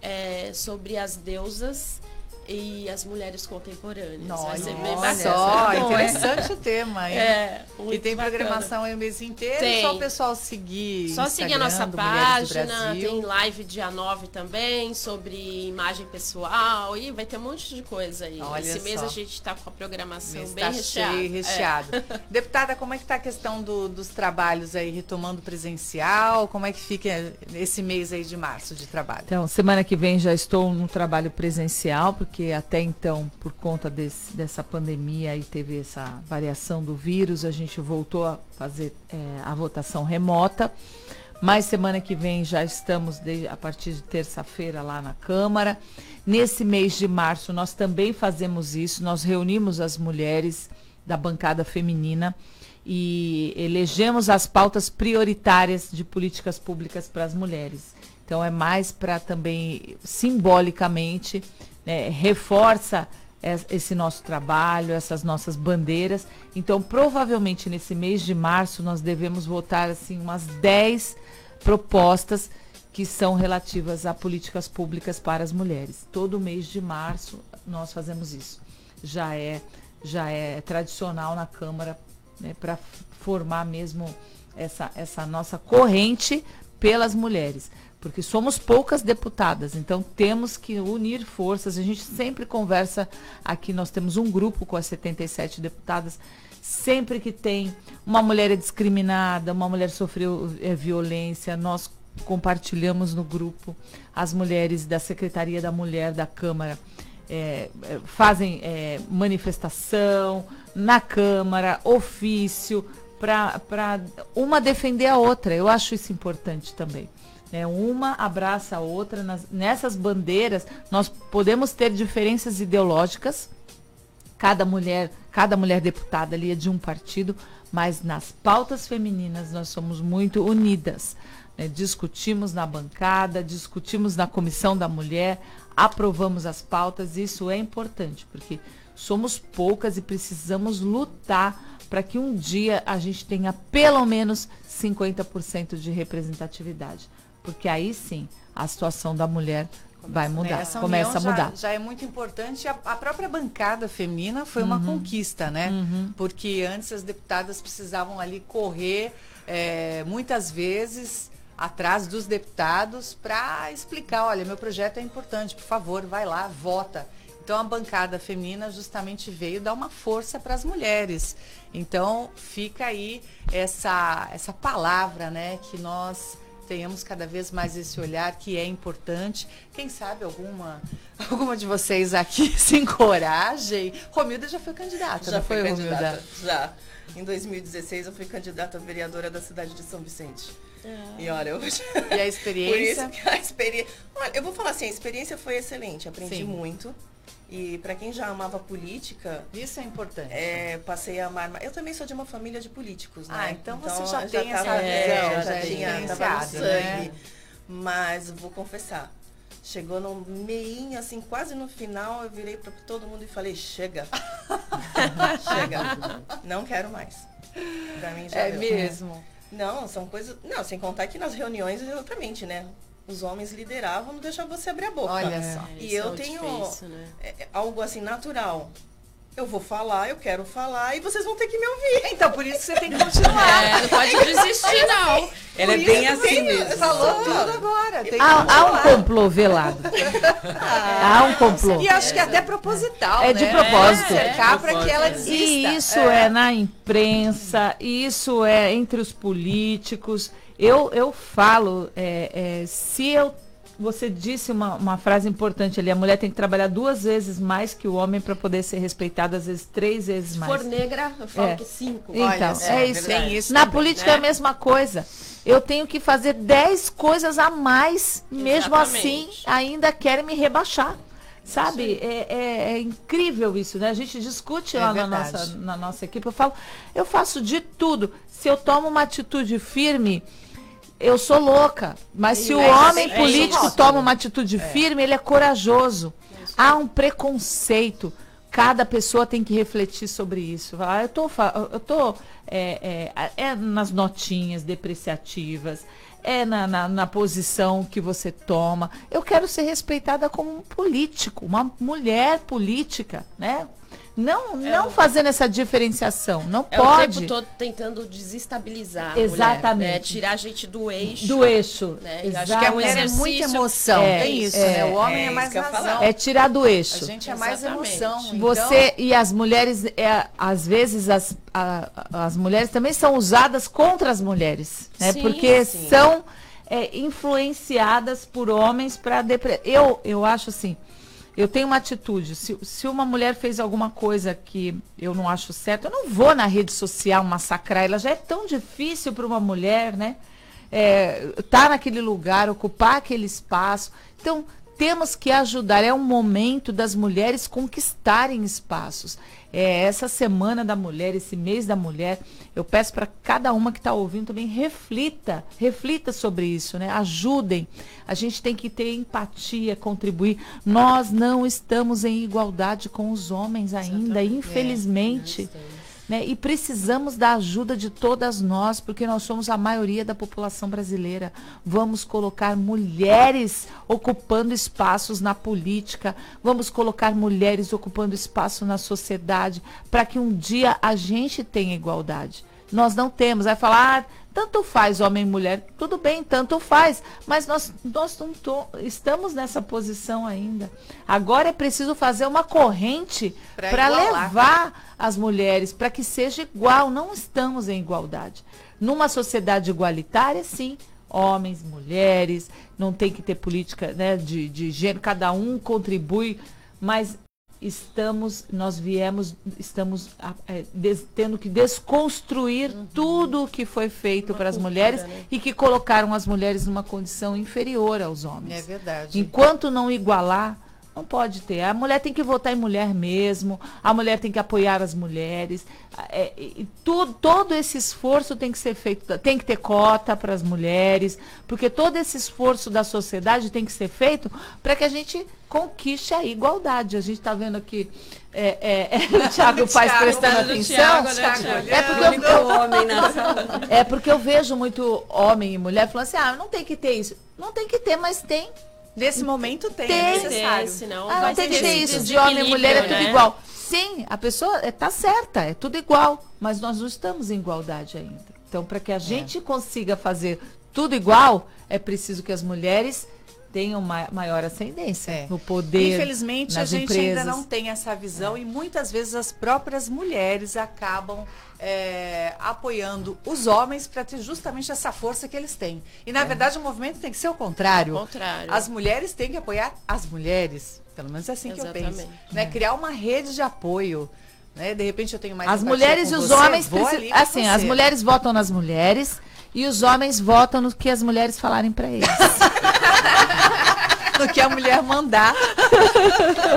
eh, sobre as deusas e as mulheres contemporâneas. vai ser bem bacana. só, interessante o tema, hein? É, e tem bacana. programação aí o mês inteiro, Tem. só o pessoal seguir Só seguir a Instagram nossa página, tem live dia 9 também sobre imagem pessoal e vai ter um monte de coisa aí. Olha Esse mês só. a gente tá com a programação Mês bem tá recheada. cheio, recheado. É. [laughs] Deputada, como é que está a questão do- dos trabalhos aí, retomando presencial? Como é que fica esse mês aí de março de trabalho? Então, semana que vem já estou no trabalho presencial, porque até então, por conta desse- dessa pandemia e teve essa variação do vírus, a gente voltou a fazer é, a votação remota. Mas semana que vem já estamos de- a partir de terça-feira lá na Câmara. Nesse mês de março nós também fazemos isso, nós reunimos as mulheres da bancada feminina e elegemos as pautas prioritárias de políticas públicas para as mulheres. Então é mais para também simbolicamente né, reforça es- esse nosso trabalho, essas nossas bandeiras. Então provavelmente nesse mês de março nós devemos votar assim umas 10 propostas que são relativas a políticas públicas para as mulheres. Todo mês de março nós fazemos isso. Já é já é tradicional na Câmara né, para formar mesmo essa, essa nossa corrente pelas mulheres. Porque somos poucas deputadas, então temos que unir forças. A gente sempre conversa aqui, nós temos um grupo com as 77 deputadas. Sempre que tem uma mulher é discriminada, uma mulher sofreu é, violência, nós compartilhamos no grupo. As mulheres da Secretaria da Mulher da Câmara é, fazem manifestação na Câmara, ofício, para uma defender a outra. Eu acho isso importante também. Né? uma abraça a outra. nas- nessas bandeiras, nós podemos ter diferenças ideológicas. Cada mulher, cada mulher deputada ali é de um partido, mas nas pautas femininas nós somos muito unidas. né? Discutimos na bancada, discutimos na comissão da mulher, aprovamos as pautas. Isso é importante, porque somos poucas e precisamos lutar para que um dia a gente tenha pelo menos 50% de representatividade. Porque aí sim a situação da mulher vai mudar, Essa começa a mudar. Já, já é muito importante. A, a própria bancada feminina foi uma Uhum. conquista, né? Uhum. Porque antes as deputadas precisavam ali correr eh, muitas vezes atrás dos deputados para explicar, olha, meu projeto é importante, por favor, vai lá, vota. Então a bancada feminina justamente veio dar uma força para as mulheres. Então fica aí essa essa palavra, né, que nós tenhamos cada vez mais esse olhar que é importante. Quem sabe alguma [laughs] alguma de vocês aqui [laughs] se encorajem. Romilda já foi candidata, Já foi, candidata, Romilda? já. Em 2016 eu fui candidata a vereadora da cidade de São Vicente. Ah. E olha, eu... E a experiência? [laughs] Por isso que a experiência... Olha, eu vou falar assim, a experiência foi excelente, aprendi Sim. muito. E para quem já amava política... Isso é importante. É, passei a amar... Eu também sou de uma família de políticos, né? Ah, então você já tem essa tava- é, já, já tinha, tava no diferenciado, sangue. né? Mas vou confessar, chegou no meinho, assim, quase no final, eu virei para todo mundo e falei, chega. [laughs] chega. Não quero mais. Pra mim já É deu. mesmo? Não, são coisas. Não, sem contar que nas reuniões, exatamente, né? Os homens lideravam, não deixavam você abrir a boca. Olha só. E Isso é eu o tenho difícil, né? é, é, algo assim natural. Eu vou falar, eu quero falar e vocês vão ter que me ouvir. Então, por isso que você tem que continuar. É, não pode desistir, não. Ela é bem assim tem- mesmo. Falou tudo agora. Há, há um complô velado. [laughs] há um complô. E acho que é até proposital. É de né? propósito. Cercar para que ela desista. E isso é. na imprensa, isso é entre os políticos. Eu, eu falo, é, é, se eu. Você disse uma, uma frase importante ali, a mulher tem que trabalhar duas vezes mais que o homem para poder ser respeitada, às vezes três vezes Se mais. for negra, eu falo É. que cinco. Então, Olha só, é isso. tem isso Na também, política né? é a mesma coisa. Eu tenho que fazer 10 coisas a mais, mesmo assim, ainda querem me rebaixar. Sabe? É, é- é incrível isso, né? A gente discute É lá na nossa, na nossa equipe. Eu falo, eu faço de tudo. Se eu tomo uma atitude firme, eu sou louca. Mas se o é homem é político toma uma atitude firme, ele é corajoso. Há um preconceito. Cada pessoa tem que refletir sobre isso. Ah, eu tô, eu tô é, é, é nas notinhas depreciativas, é na, na, na posição que você toma. Eu quero ser respeitada como um político, uma mulher política, né? Não, não fazendo essa diferenciação. Não É o pode. tempo todo tentando desestabilizar. a Exatamente. Mulher, né? Tirar a gente do eixo. Do eixo. Né? Acho que é um mulher é muita emoção. É, tem isso, é, né? O homem é é, mais razão. É tirar do eixo. A gente é mais Exatamente. emoção. então- Você e as mulheres, é, às vezes as, a- a- as mulheres também são usadas contra as mulheres, né? Sim, Porque sim. são é, influenciadas por homens para depre... eu eu acho assim, eu tenho uma atitude. Se, se uma mulher fez alguma coisa que eu não acho certo, eu não vou na rede social massacrar. Ela já é tão difícil para uma mulher, né? É, tá naquele lugar, ocupar aquele espaço. Então, temos que ajudar. É um momento das mulheres conquistarem espaços. É essa semana da mulher, esse mês da mulher, eu peço para cada uma que está ouvindo também reflita, reflita sobre isso, né? Ajudem. A gente tem que ter empatia, contribuir. Nós não estamos em igualdade com os homens ainda, infelizmente. Né? E precisamos da ajuda de todas nós, porque nós somos a maioria da população brasileira. Vamos colocar mulheres ocupando espaços na política, vamos colocar mulheres ocupando espaço na sociedade, para que um dia a gente tenha igualdade. Nós não temos. Vai falar, ah, tanto faz homem e mulher. Tudo bem, tanto faz. Mas nós, nós não tô, estamos nessa posição ainda. Agora é preciso fazer uma corrente para levar as mulheres para que seja igual. Não estamos em igualdade. Numa sociedade igualitária, sim. Homens, mulheres, não tem que ter política né, de, de gênero, cada um contribui, mas estamos, nós viemos, estamos é, des- tendo que desconstruir tudo o que foi feito para as mulheres né? e que colocaram as mulheres numa condição inferior aos homens. É verdade. Enquanto não igualar, não pode ter. A mulher tem que votar em mulher mesmo, a mulher tem que apoiar as mulheres. É, e tudo, todo esse esforço tem que ser feito, tem que ter cota para as mulheres, porque todo esse esforço da sociedade tem que ser feito para que a gente conquiste a igualdade. A gente está vendo aqui é, é, é, [laughs] o Thiago faz Thiago, prestando atenção. Thiago, né, é, porque eu, homem [laughs] é porque eu vejo muito homem e mulher falando assim, ah, não tem que ter isso. Não tem que ter, mas tem. Nesse momento tem, Tem. é necessário. Tem, senão Ah, não tem que ter isso de homem e mulher, é tudo né? igual. Sim, a pessoa é, tá certa, é tudo igual, mas nós não estamos em igualdade ainda. Então, para que a gente consiga fazer tudo igual, é preciso que as mulheres tenham ma- maior ascendência É. no poder. Infelizmente, nas a gente empresas. ainda não tem essa visão e muitas vezes as próprias mulheres acabam é, apoiando os homens para ter justamente essa força que eles têm. E, na verdade, o movimento tem que ser o contrário. Ao contrário. As mulheres têm que apoiar as mulheres. Pelo menos é assim que eu penso. Exatamente. Né? Criar uma rede de apoio. Né? De repente eu tenho mais As mulheres e os você, homens precisam. Assim, as você. mulheres votam nas mulheres e os homens votam no que as mulheres falarem para eles. [laughs] No que a mulher mandar.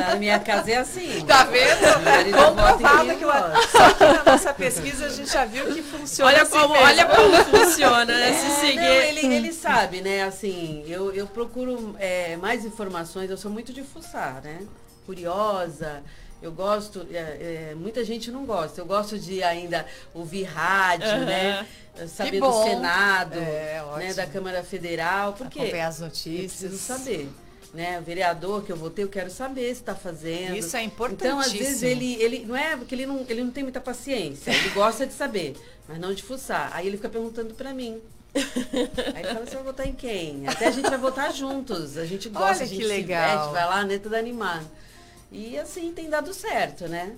Na minha casa é assim. Tá vendo? Comprovado que o- Só que na nossa pesquisa a gente já viu que funciona Olha assim como, mesmo. olha como funciona, né? Se É, seguir. não, ele, ele sabe, né? Assim, eu, eu procuro é, mais informações, eu sou muito de fuçar, né? Curiosa. Eu gosto, é, é, muita gente não gosta. Eu gosto de ainda ouvir rádio, Aham. né? Saber do. Senado, É, né? Da Câmara Federal. Porque Acompanhar as eu notícias. preciso saber. Né, o vereador que eu votei, eu quero saber se está fazendo. Isso é Então, às vezes, ele, ele não é porque ele não, ele não tem muita paciência, ele gosta de saber, mas não de fuçar. Aí ele fica perguntando para mim. Aí ele fala, você vai votar em quem? Até a gente vai votar juntos. A gente gosta, Olha a gente que legal. se veste, vai lá, né, tudo animado. E assim tem dado certo, né?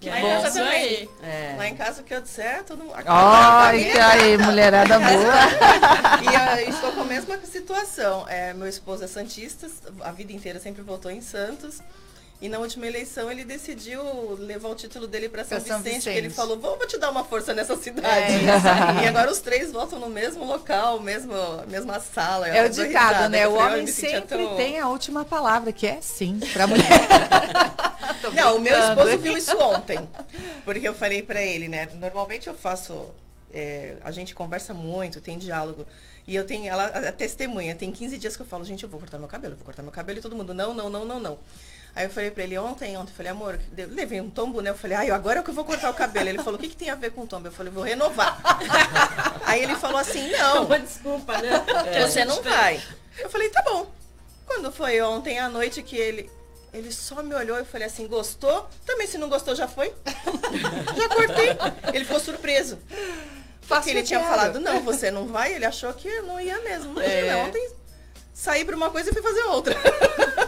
Que Lá em bom. casa Isso também. aí. É. Lá em casa o que eu disser. Ai, que aí, mulherada [laughs] boa. e eu estou com a mesma situação. É, meu esposo é Santista, a vida inteira sempre votou em Santos. E na última eleição ele decidiu levar o título dele para São, Pra São Vicente, Vicente. porque ele falou, vou te dar uma força nessa cidade. É, e agora os três votam no mesmo local, mesmo, mesma sala. É o ditado, risada, né? O falei, "Eu homem sempre tão- tem a última palavra, que é sim, pra [laughs] mulher. Não, o meu esposo viu isso ontem. Porque eu falei pra ele, né? Normalmente eu faço. é, a gente conversa muito, tem diálogo. E eu tenho, ela a testemunha, tem 15 dias que eu falo, gente, eu vou cortar meu cabelo, eu vou cortar meu cabelo e todo mundo, não, não, não, não, não. Aí eu falei pra ele ontem, ontem, eu falei, amor, eu levei um tombo, né? Eu falei, ai, agora é que eu vou cortar o cabelo. Ele falou, o que, que tem a ver com tombo? Eu falei, vou renovar. [laughs] Aí ele falou assim, não. Uma desculpa, né? [laughs] Você não vai. Eu falei, tá bom. Quando foi ontem à noite que ele. Ele só me olhou e falei assim, gostou? Também se não gostou, já foi? [laughs] já cortei. Ele ficou surpreso. Porque ele tinha falado, não, você não vai, ele achou que eu não ia mesmo. Imagina, É. ontem saí pra uma coisa e fui fazer outra.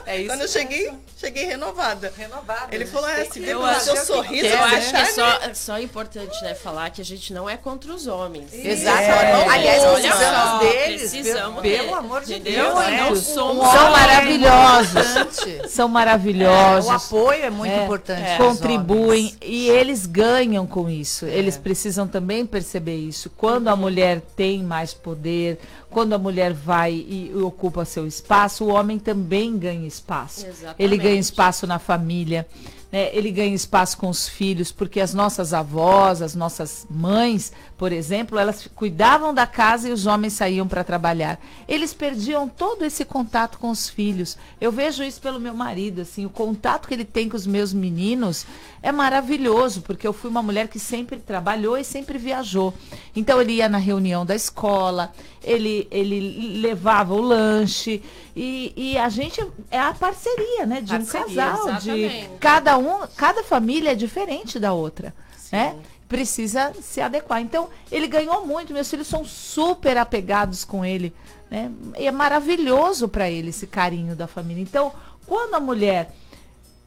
É isso Quando eu cheguei, cheguei renovada. Renovada. Ele falou, é, se Eu acho seu que sorriso, Eu acho que é só, né? é só importante, né, falar que a gente não é contra os homens. Exato. É. Aliás, precisamos deles. precisamos pelo, pelo amor de? Deus. né? Não Um somos São homem maravilhosos. São É, maravilhosos. o apoio é muito É, importante. é. contribuem e eles ganham com isso. Eles precisam também perceber isso. Quando a mulher tem mais poder, quando a mulher vai e, ocupa seu espaço, o homem também ganha espaço. Exatamente. Ele ganha espaço na família, né? ele ganha espaço com os filhos, porque as nossas avós, as nossas mães, por exemplo, elas cuidavam da casa e os homens saíam para trabalhar. Eles perdiam todo esse contato com os filhos. Eu vejo isso pelo meu marido, assim, o contato que ele tem com os meus meninos é maravilhoso, porque eu fui uma mulher que sempre trabalhou e sempre viajou. Então ele ia na reunião da escola, ele, ele levava o lanche e, e a gente é a parceria, né, de Parceria, um casal, de exatamente. cada um, cada família é diferente da outra, né? Precisa se adequar. Então, ele ganhou muito, meus filhos são super apegados com ele, né? E é maravilhoso para ele esse carinho da família. Então, quando a mulher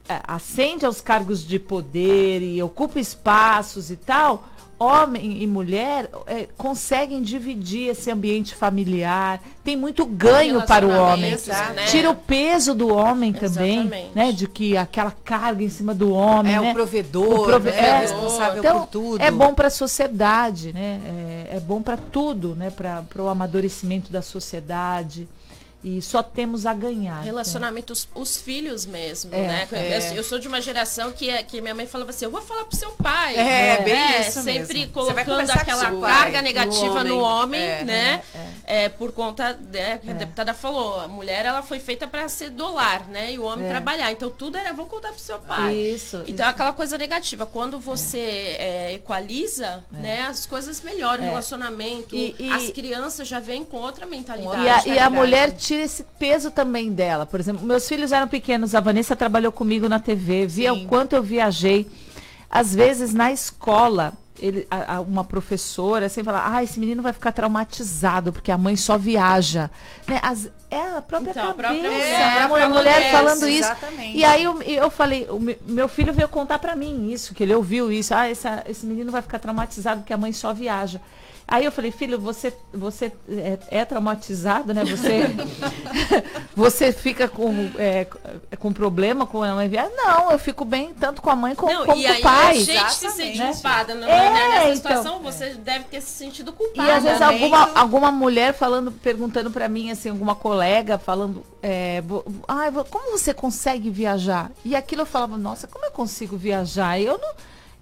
é, ascende aos cargos de poder e ocupa espaços e tal, homem e mulher é, conseguem dividir esse ambiente familiar. Tem muito ganho para o homem. Né? Tira o peso do homem também, Exatamente. né? De que aquela carga em cima do homem, É né? o provedor, prove- né? é, o responsável então, por tudo. É bom para a sociedade, né? É, é bom para tudo, né? Para o amadurecimento da sociedade. E só temos a ganhar. Relacionamentos, os filhos mesmo, É, né? é. Eu, eu sou de uma geração que, é- que minha mãe falava assim, eu vou falar pro seu pai. É, bem É, isso Sempre mesmo. Colocando aquela carga no negativa no homem, homem. É, né? É, por conta, né, que a deputada falou, a mulher ela foi feita para ser dolar, né? E o homem É. trabalhar. Então tudo era, vou contar pro seu pai. Isso. Então aquela coisa negativa. Quando você é, equaliza, né, as coisas melhoram, o É. relacionamento. E- e- as crianças já vêm com outra mentalidade. E a, e a mulher tira esse peso também dela. Por exemplo, meus filhos eram pequenos, a Vanessa trabalhou comigo na TV, via Sim. o quanto eu viajei. Às vezes na escola, ele, a- a- uma professora sempre fala, ah, esse menino vai ficar traumatizado, porque a mãe só viaja. Né? As- é a própria Então, a cabeça, própria mulher, a a mulher, mulher mulher, falando isso. exatamente. E aí eu, eu falei, o me- meu filho veio contar pra mim isso, que ele ouviu isso. Ah, essa- esse menino vai ficar traumatizado porque a mãe só viaja. Aí eu falei, filho, você, você é, é traumatizado, né? Você, [laughs] você fica com, é, com problema com a mãe viajar? Não, eu fico bem tanto com a mãe como, Não, como e com aí o pai. a gente se sente culpada não, É, né? nessa então. situação, você deve ter se sentido E culpada. às vezes né? alguma, alguma mulher falando, perguntando pra mim, assim, alguma colega falando, é, vo- como você consegue viajar? E aquilo eu falava, nossa, como eu consigo viajar? Eu não,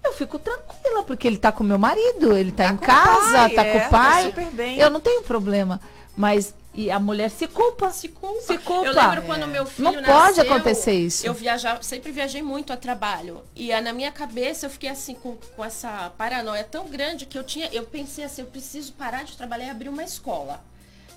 eu fico tranquila, porque ele tá com meu marido, ele tá, em com o casa, pai, tá é, com tá o pai. super bem. Eu não tenho problema. Mas e a mulher se culpa. Se culpa. Se culpa. Eu lembro quando meu filho Não pode nasceu, acontecer isso. Eu viajava, sempre viajei muito a trabalho. E ah, na minha cabeça eu fiquei assim com, com essa paranoia tão grande que eu tinha, eu pensei assim, eu preciso parar de trabalhar e abrir uma escola.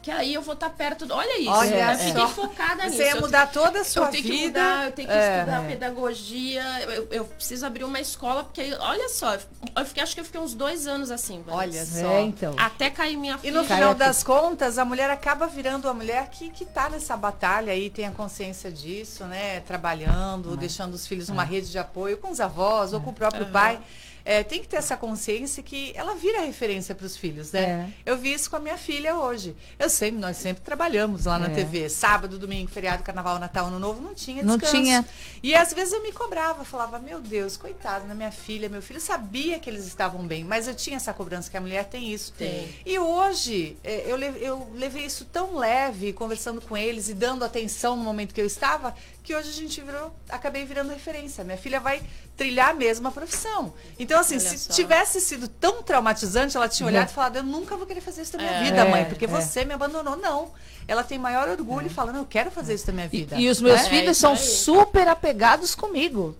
Que aí eu vou estar perto do. Olha isso, Olha eu fiquei só. focada nisso. Você ia mudar toda a sua eu tenho que vida. mudar, eu tenho que É. estudar pedagogia, eu, eu preciso abrir uma escola, porque aí, olha só, eu fiquei, acho que eu fiquei uns dois anos assim, Vanessa. Olha só. É, então. Até cair minha E filha. no final das contas, a mulher acaba virando a mulher que, que tá nessa batalha aí, tem a consciência disso, né? Trabalhando, deixando os filhos numa rede de apoio com os avós ou com o próprio pai. É, tem que ter essa consciência que ela vira referência para os filhos, né? Eu vi isso com a minha filha hoje. Eu sempre, nós sempre trabalhamos lá na É. TV. Sábado, domingo, feriado, carnaval, Natal, Ano Novo, não tinha Não descanso. tinha. E às vezes eu me cobrava, falava, meu Deus, coitado da minha filha, meu filho sabia que eles estavam bem, mas eu tinha essa cobrança que a mulher tem isso. Tem. E hoje, é, eu, eu levei isso tão leve, conversando com eles e dando atenção no momento que eu estava, que hoje a gente virou, acabei virando referência. Minha filha vai trilhar a mesma profissão. Então, assim, Olha se só. tivesse sido tão traumatizante, ela tinha olhado É. e falado, eu nunca vou querer fazer isso da minha É. vida, É, mãe, porque é. você me abandonou. Não. Ela tem maior orgulho e fala, não, eu quero fazer isso da minha vida. E os meus né? filhos É são super apegados comigo.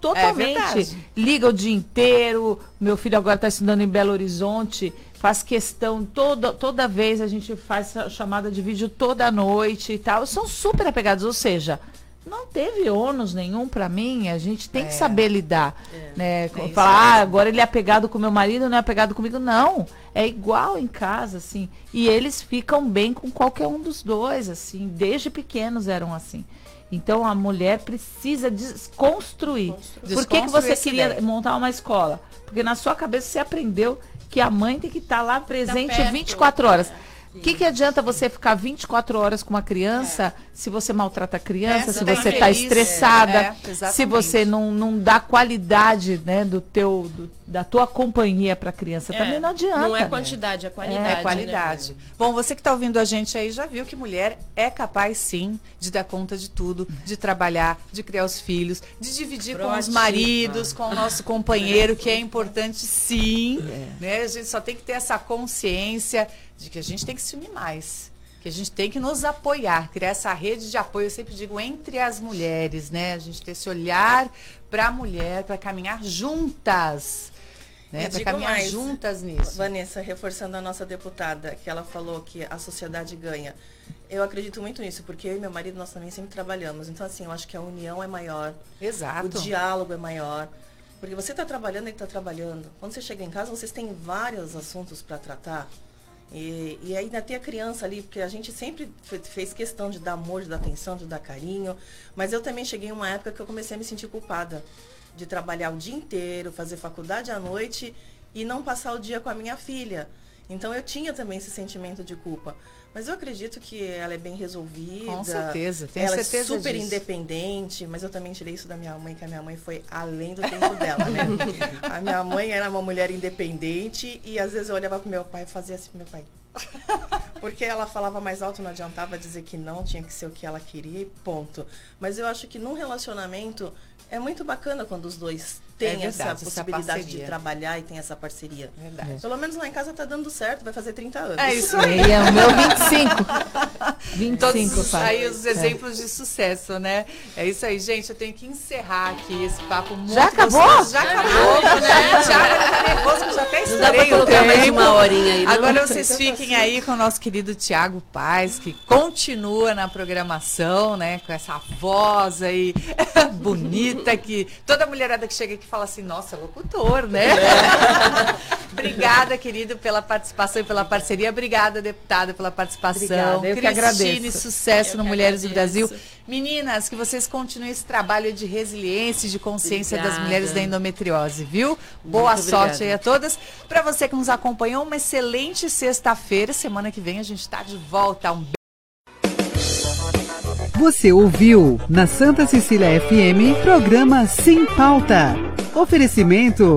Totalmente. Liga o dia inteiro. Meu filho agora está estudando em Belo Horizonte. Faz questão, toda, toda vez a gente faz chamada de vídeo toda noite e tal. São super apegados. Ou seja, não teve ônus nenhum para mim. A gente tem que saber lidar. Né? É Falar, ah, agora ele é apegado com meu marido, não é apegado comigo. Não. É igual em casa, assim. E eles ficam bem com qualquer um dos dois, assim. Desde pequenos eram assim. Então a mulher precisa desconstruir. Por que, que você queria ideia. montar uma escola? Porque na sua cabeça você aprendeu que a mãe tem que estar lá presente perto. 24 horas. O que, que adianta você ficar 24 horas com uma criança se você maltrata a criança, É, se você tá você está estressada, É, se você não, não dá qualidade né, do teu, do- da tua companhia para a criança. É, Também não adianta. Não é né? quantidade, é qualidade. É qualidade. Bom, você que está ouvindo a gente aí já viu que mulher é capaz sim de dar conta de tudo, de trabalhar, de criar os filhos, de dividir com os Proativa. maridos, com o nosso companheiro, que é importante sim. É. Né? A gente só tem que ter essa consciência de que a gente tem que se unir mais. Que a gente tem que nos apoiar, criar essa rede de apoio, eu sempre digo, entre as mulheres, né? A gente ter esse olhar para a mulher, para caminhar juntas. Né? Para caminhar mais, juntas nisso. Vanessa, reforçando a nossa deputada, que ela falou que a sociedade ganha. Eu acredito muito nisso, porque eu e meu marido, nós também sempre trabalhamos. Então, assim, eu acho que a união é maior. Exato. O diálogo é maior. Porque você está trabalhando, ele está trabalhando. Quando você chega em casa, vocês têm vários assuntos para tratar. E, e ainda tem a criança ali, porque a gente sempre fe- fez questão de dar amor, de dar atenção, de dar carinho. Mas eu também cheguei em uma época que eu comecei a me sentir culpada de trabalhar o dia inteiro, fazer faculdade à noite e não passar o dia com a minha filha. Então eu tinha também esse sentimento de culpa. Mas eu acredito que ela é bem resolvida. Com certeza, tenho ela certeza é super disso. independente, mas eu também tirei isso da minha mãe, que a minha mãe foi além do tempo dela, né? [laughs] a minha mãe era uma mulher independente e às vezes eu olhava pro meu pai e fazia assim pro meu pai. [laughs] Porque ela falava mais alto, não adiantava dizer que não, tinha que ser o que ela queria e ponto. Mas eu acho que num relacionamento é muito bacana quando os dois têm É verdade, essa essa possibilidade de parceria. trabalhar e tem essa parceria. Verdade. Pelo menos lá em casa tá dando certo, vai fazer 30 anos. É isso [laughs] aí. É o meu 25. 25 Todos aí os É. exemplos de sucesso, né? É isso aí, gente. Eu tenho que encerrar aqui esse papo muito Já acabou? gostoso. Já acabou, né? Ele tá nervoso, que já até estourei o colocar mais tempo. uma horinha aí? Agora vocês fiquem aí com o nosso querido Tiago Paz, que continua na programação, né? Com essa voz aí [laughs] bonita que toda mulherada que chega aqui fala assim, nossa, locutor, né? [laughs] Obrigada, querido, pela participação e pela parceria. Obrigada, deputada, pela participação. Obrigada, eu que Cristine, agradeço. sucesso Eu no que Mulheres do agradeço. Brasil. Meninas, que vocês continuem esse trabalho de resiliência e de consciência das Obrigada. mulheres da endometriose, viu? Boa Muito sorte obrigada. aí a todas. Para você que nos acompanhou, uma excelente sexta-feira. Semana que vem a gente está de volta. Um Você ouviu na Santa Cecília FM programa Sem Pauta. Oferecimento.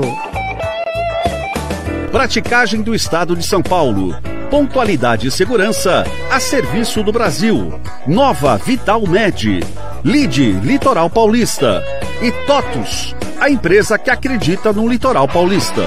Praticagem do Estado de São Paulo. Pontualidade e segurança a serviço do Brasil. Nova Vital Med. Lide Litoral Paulista. E TOTUS, a empresa que acredita no Litoral Paulista.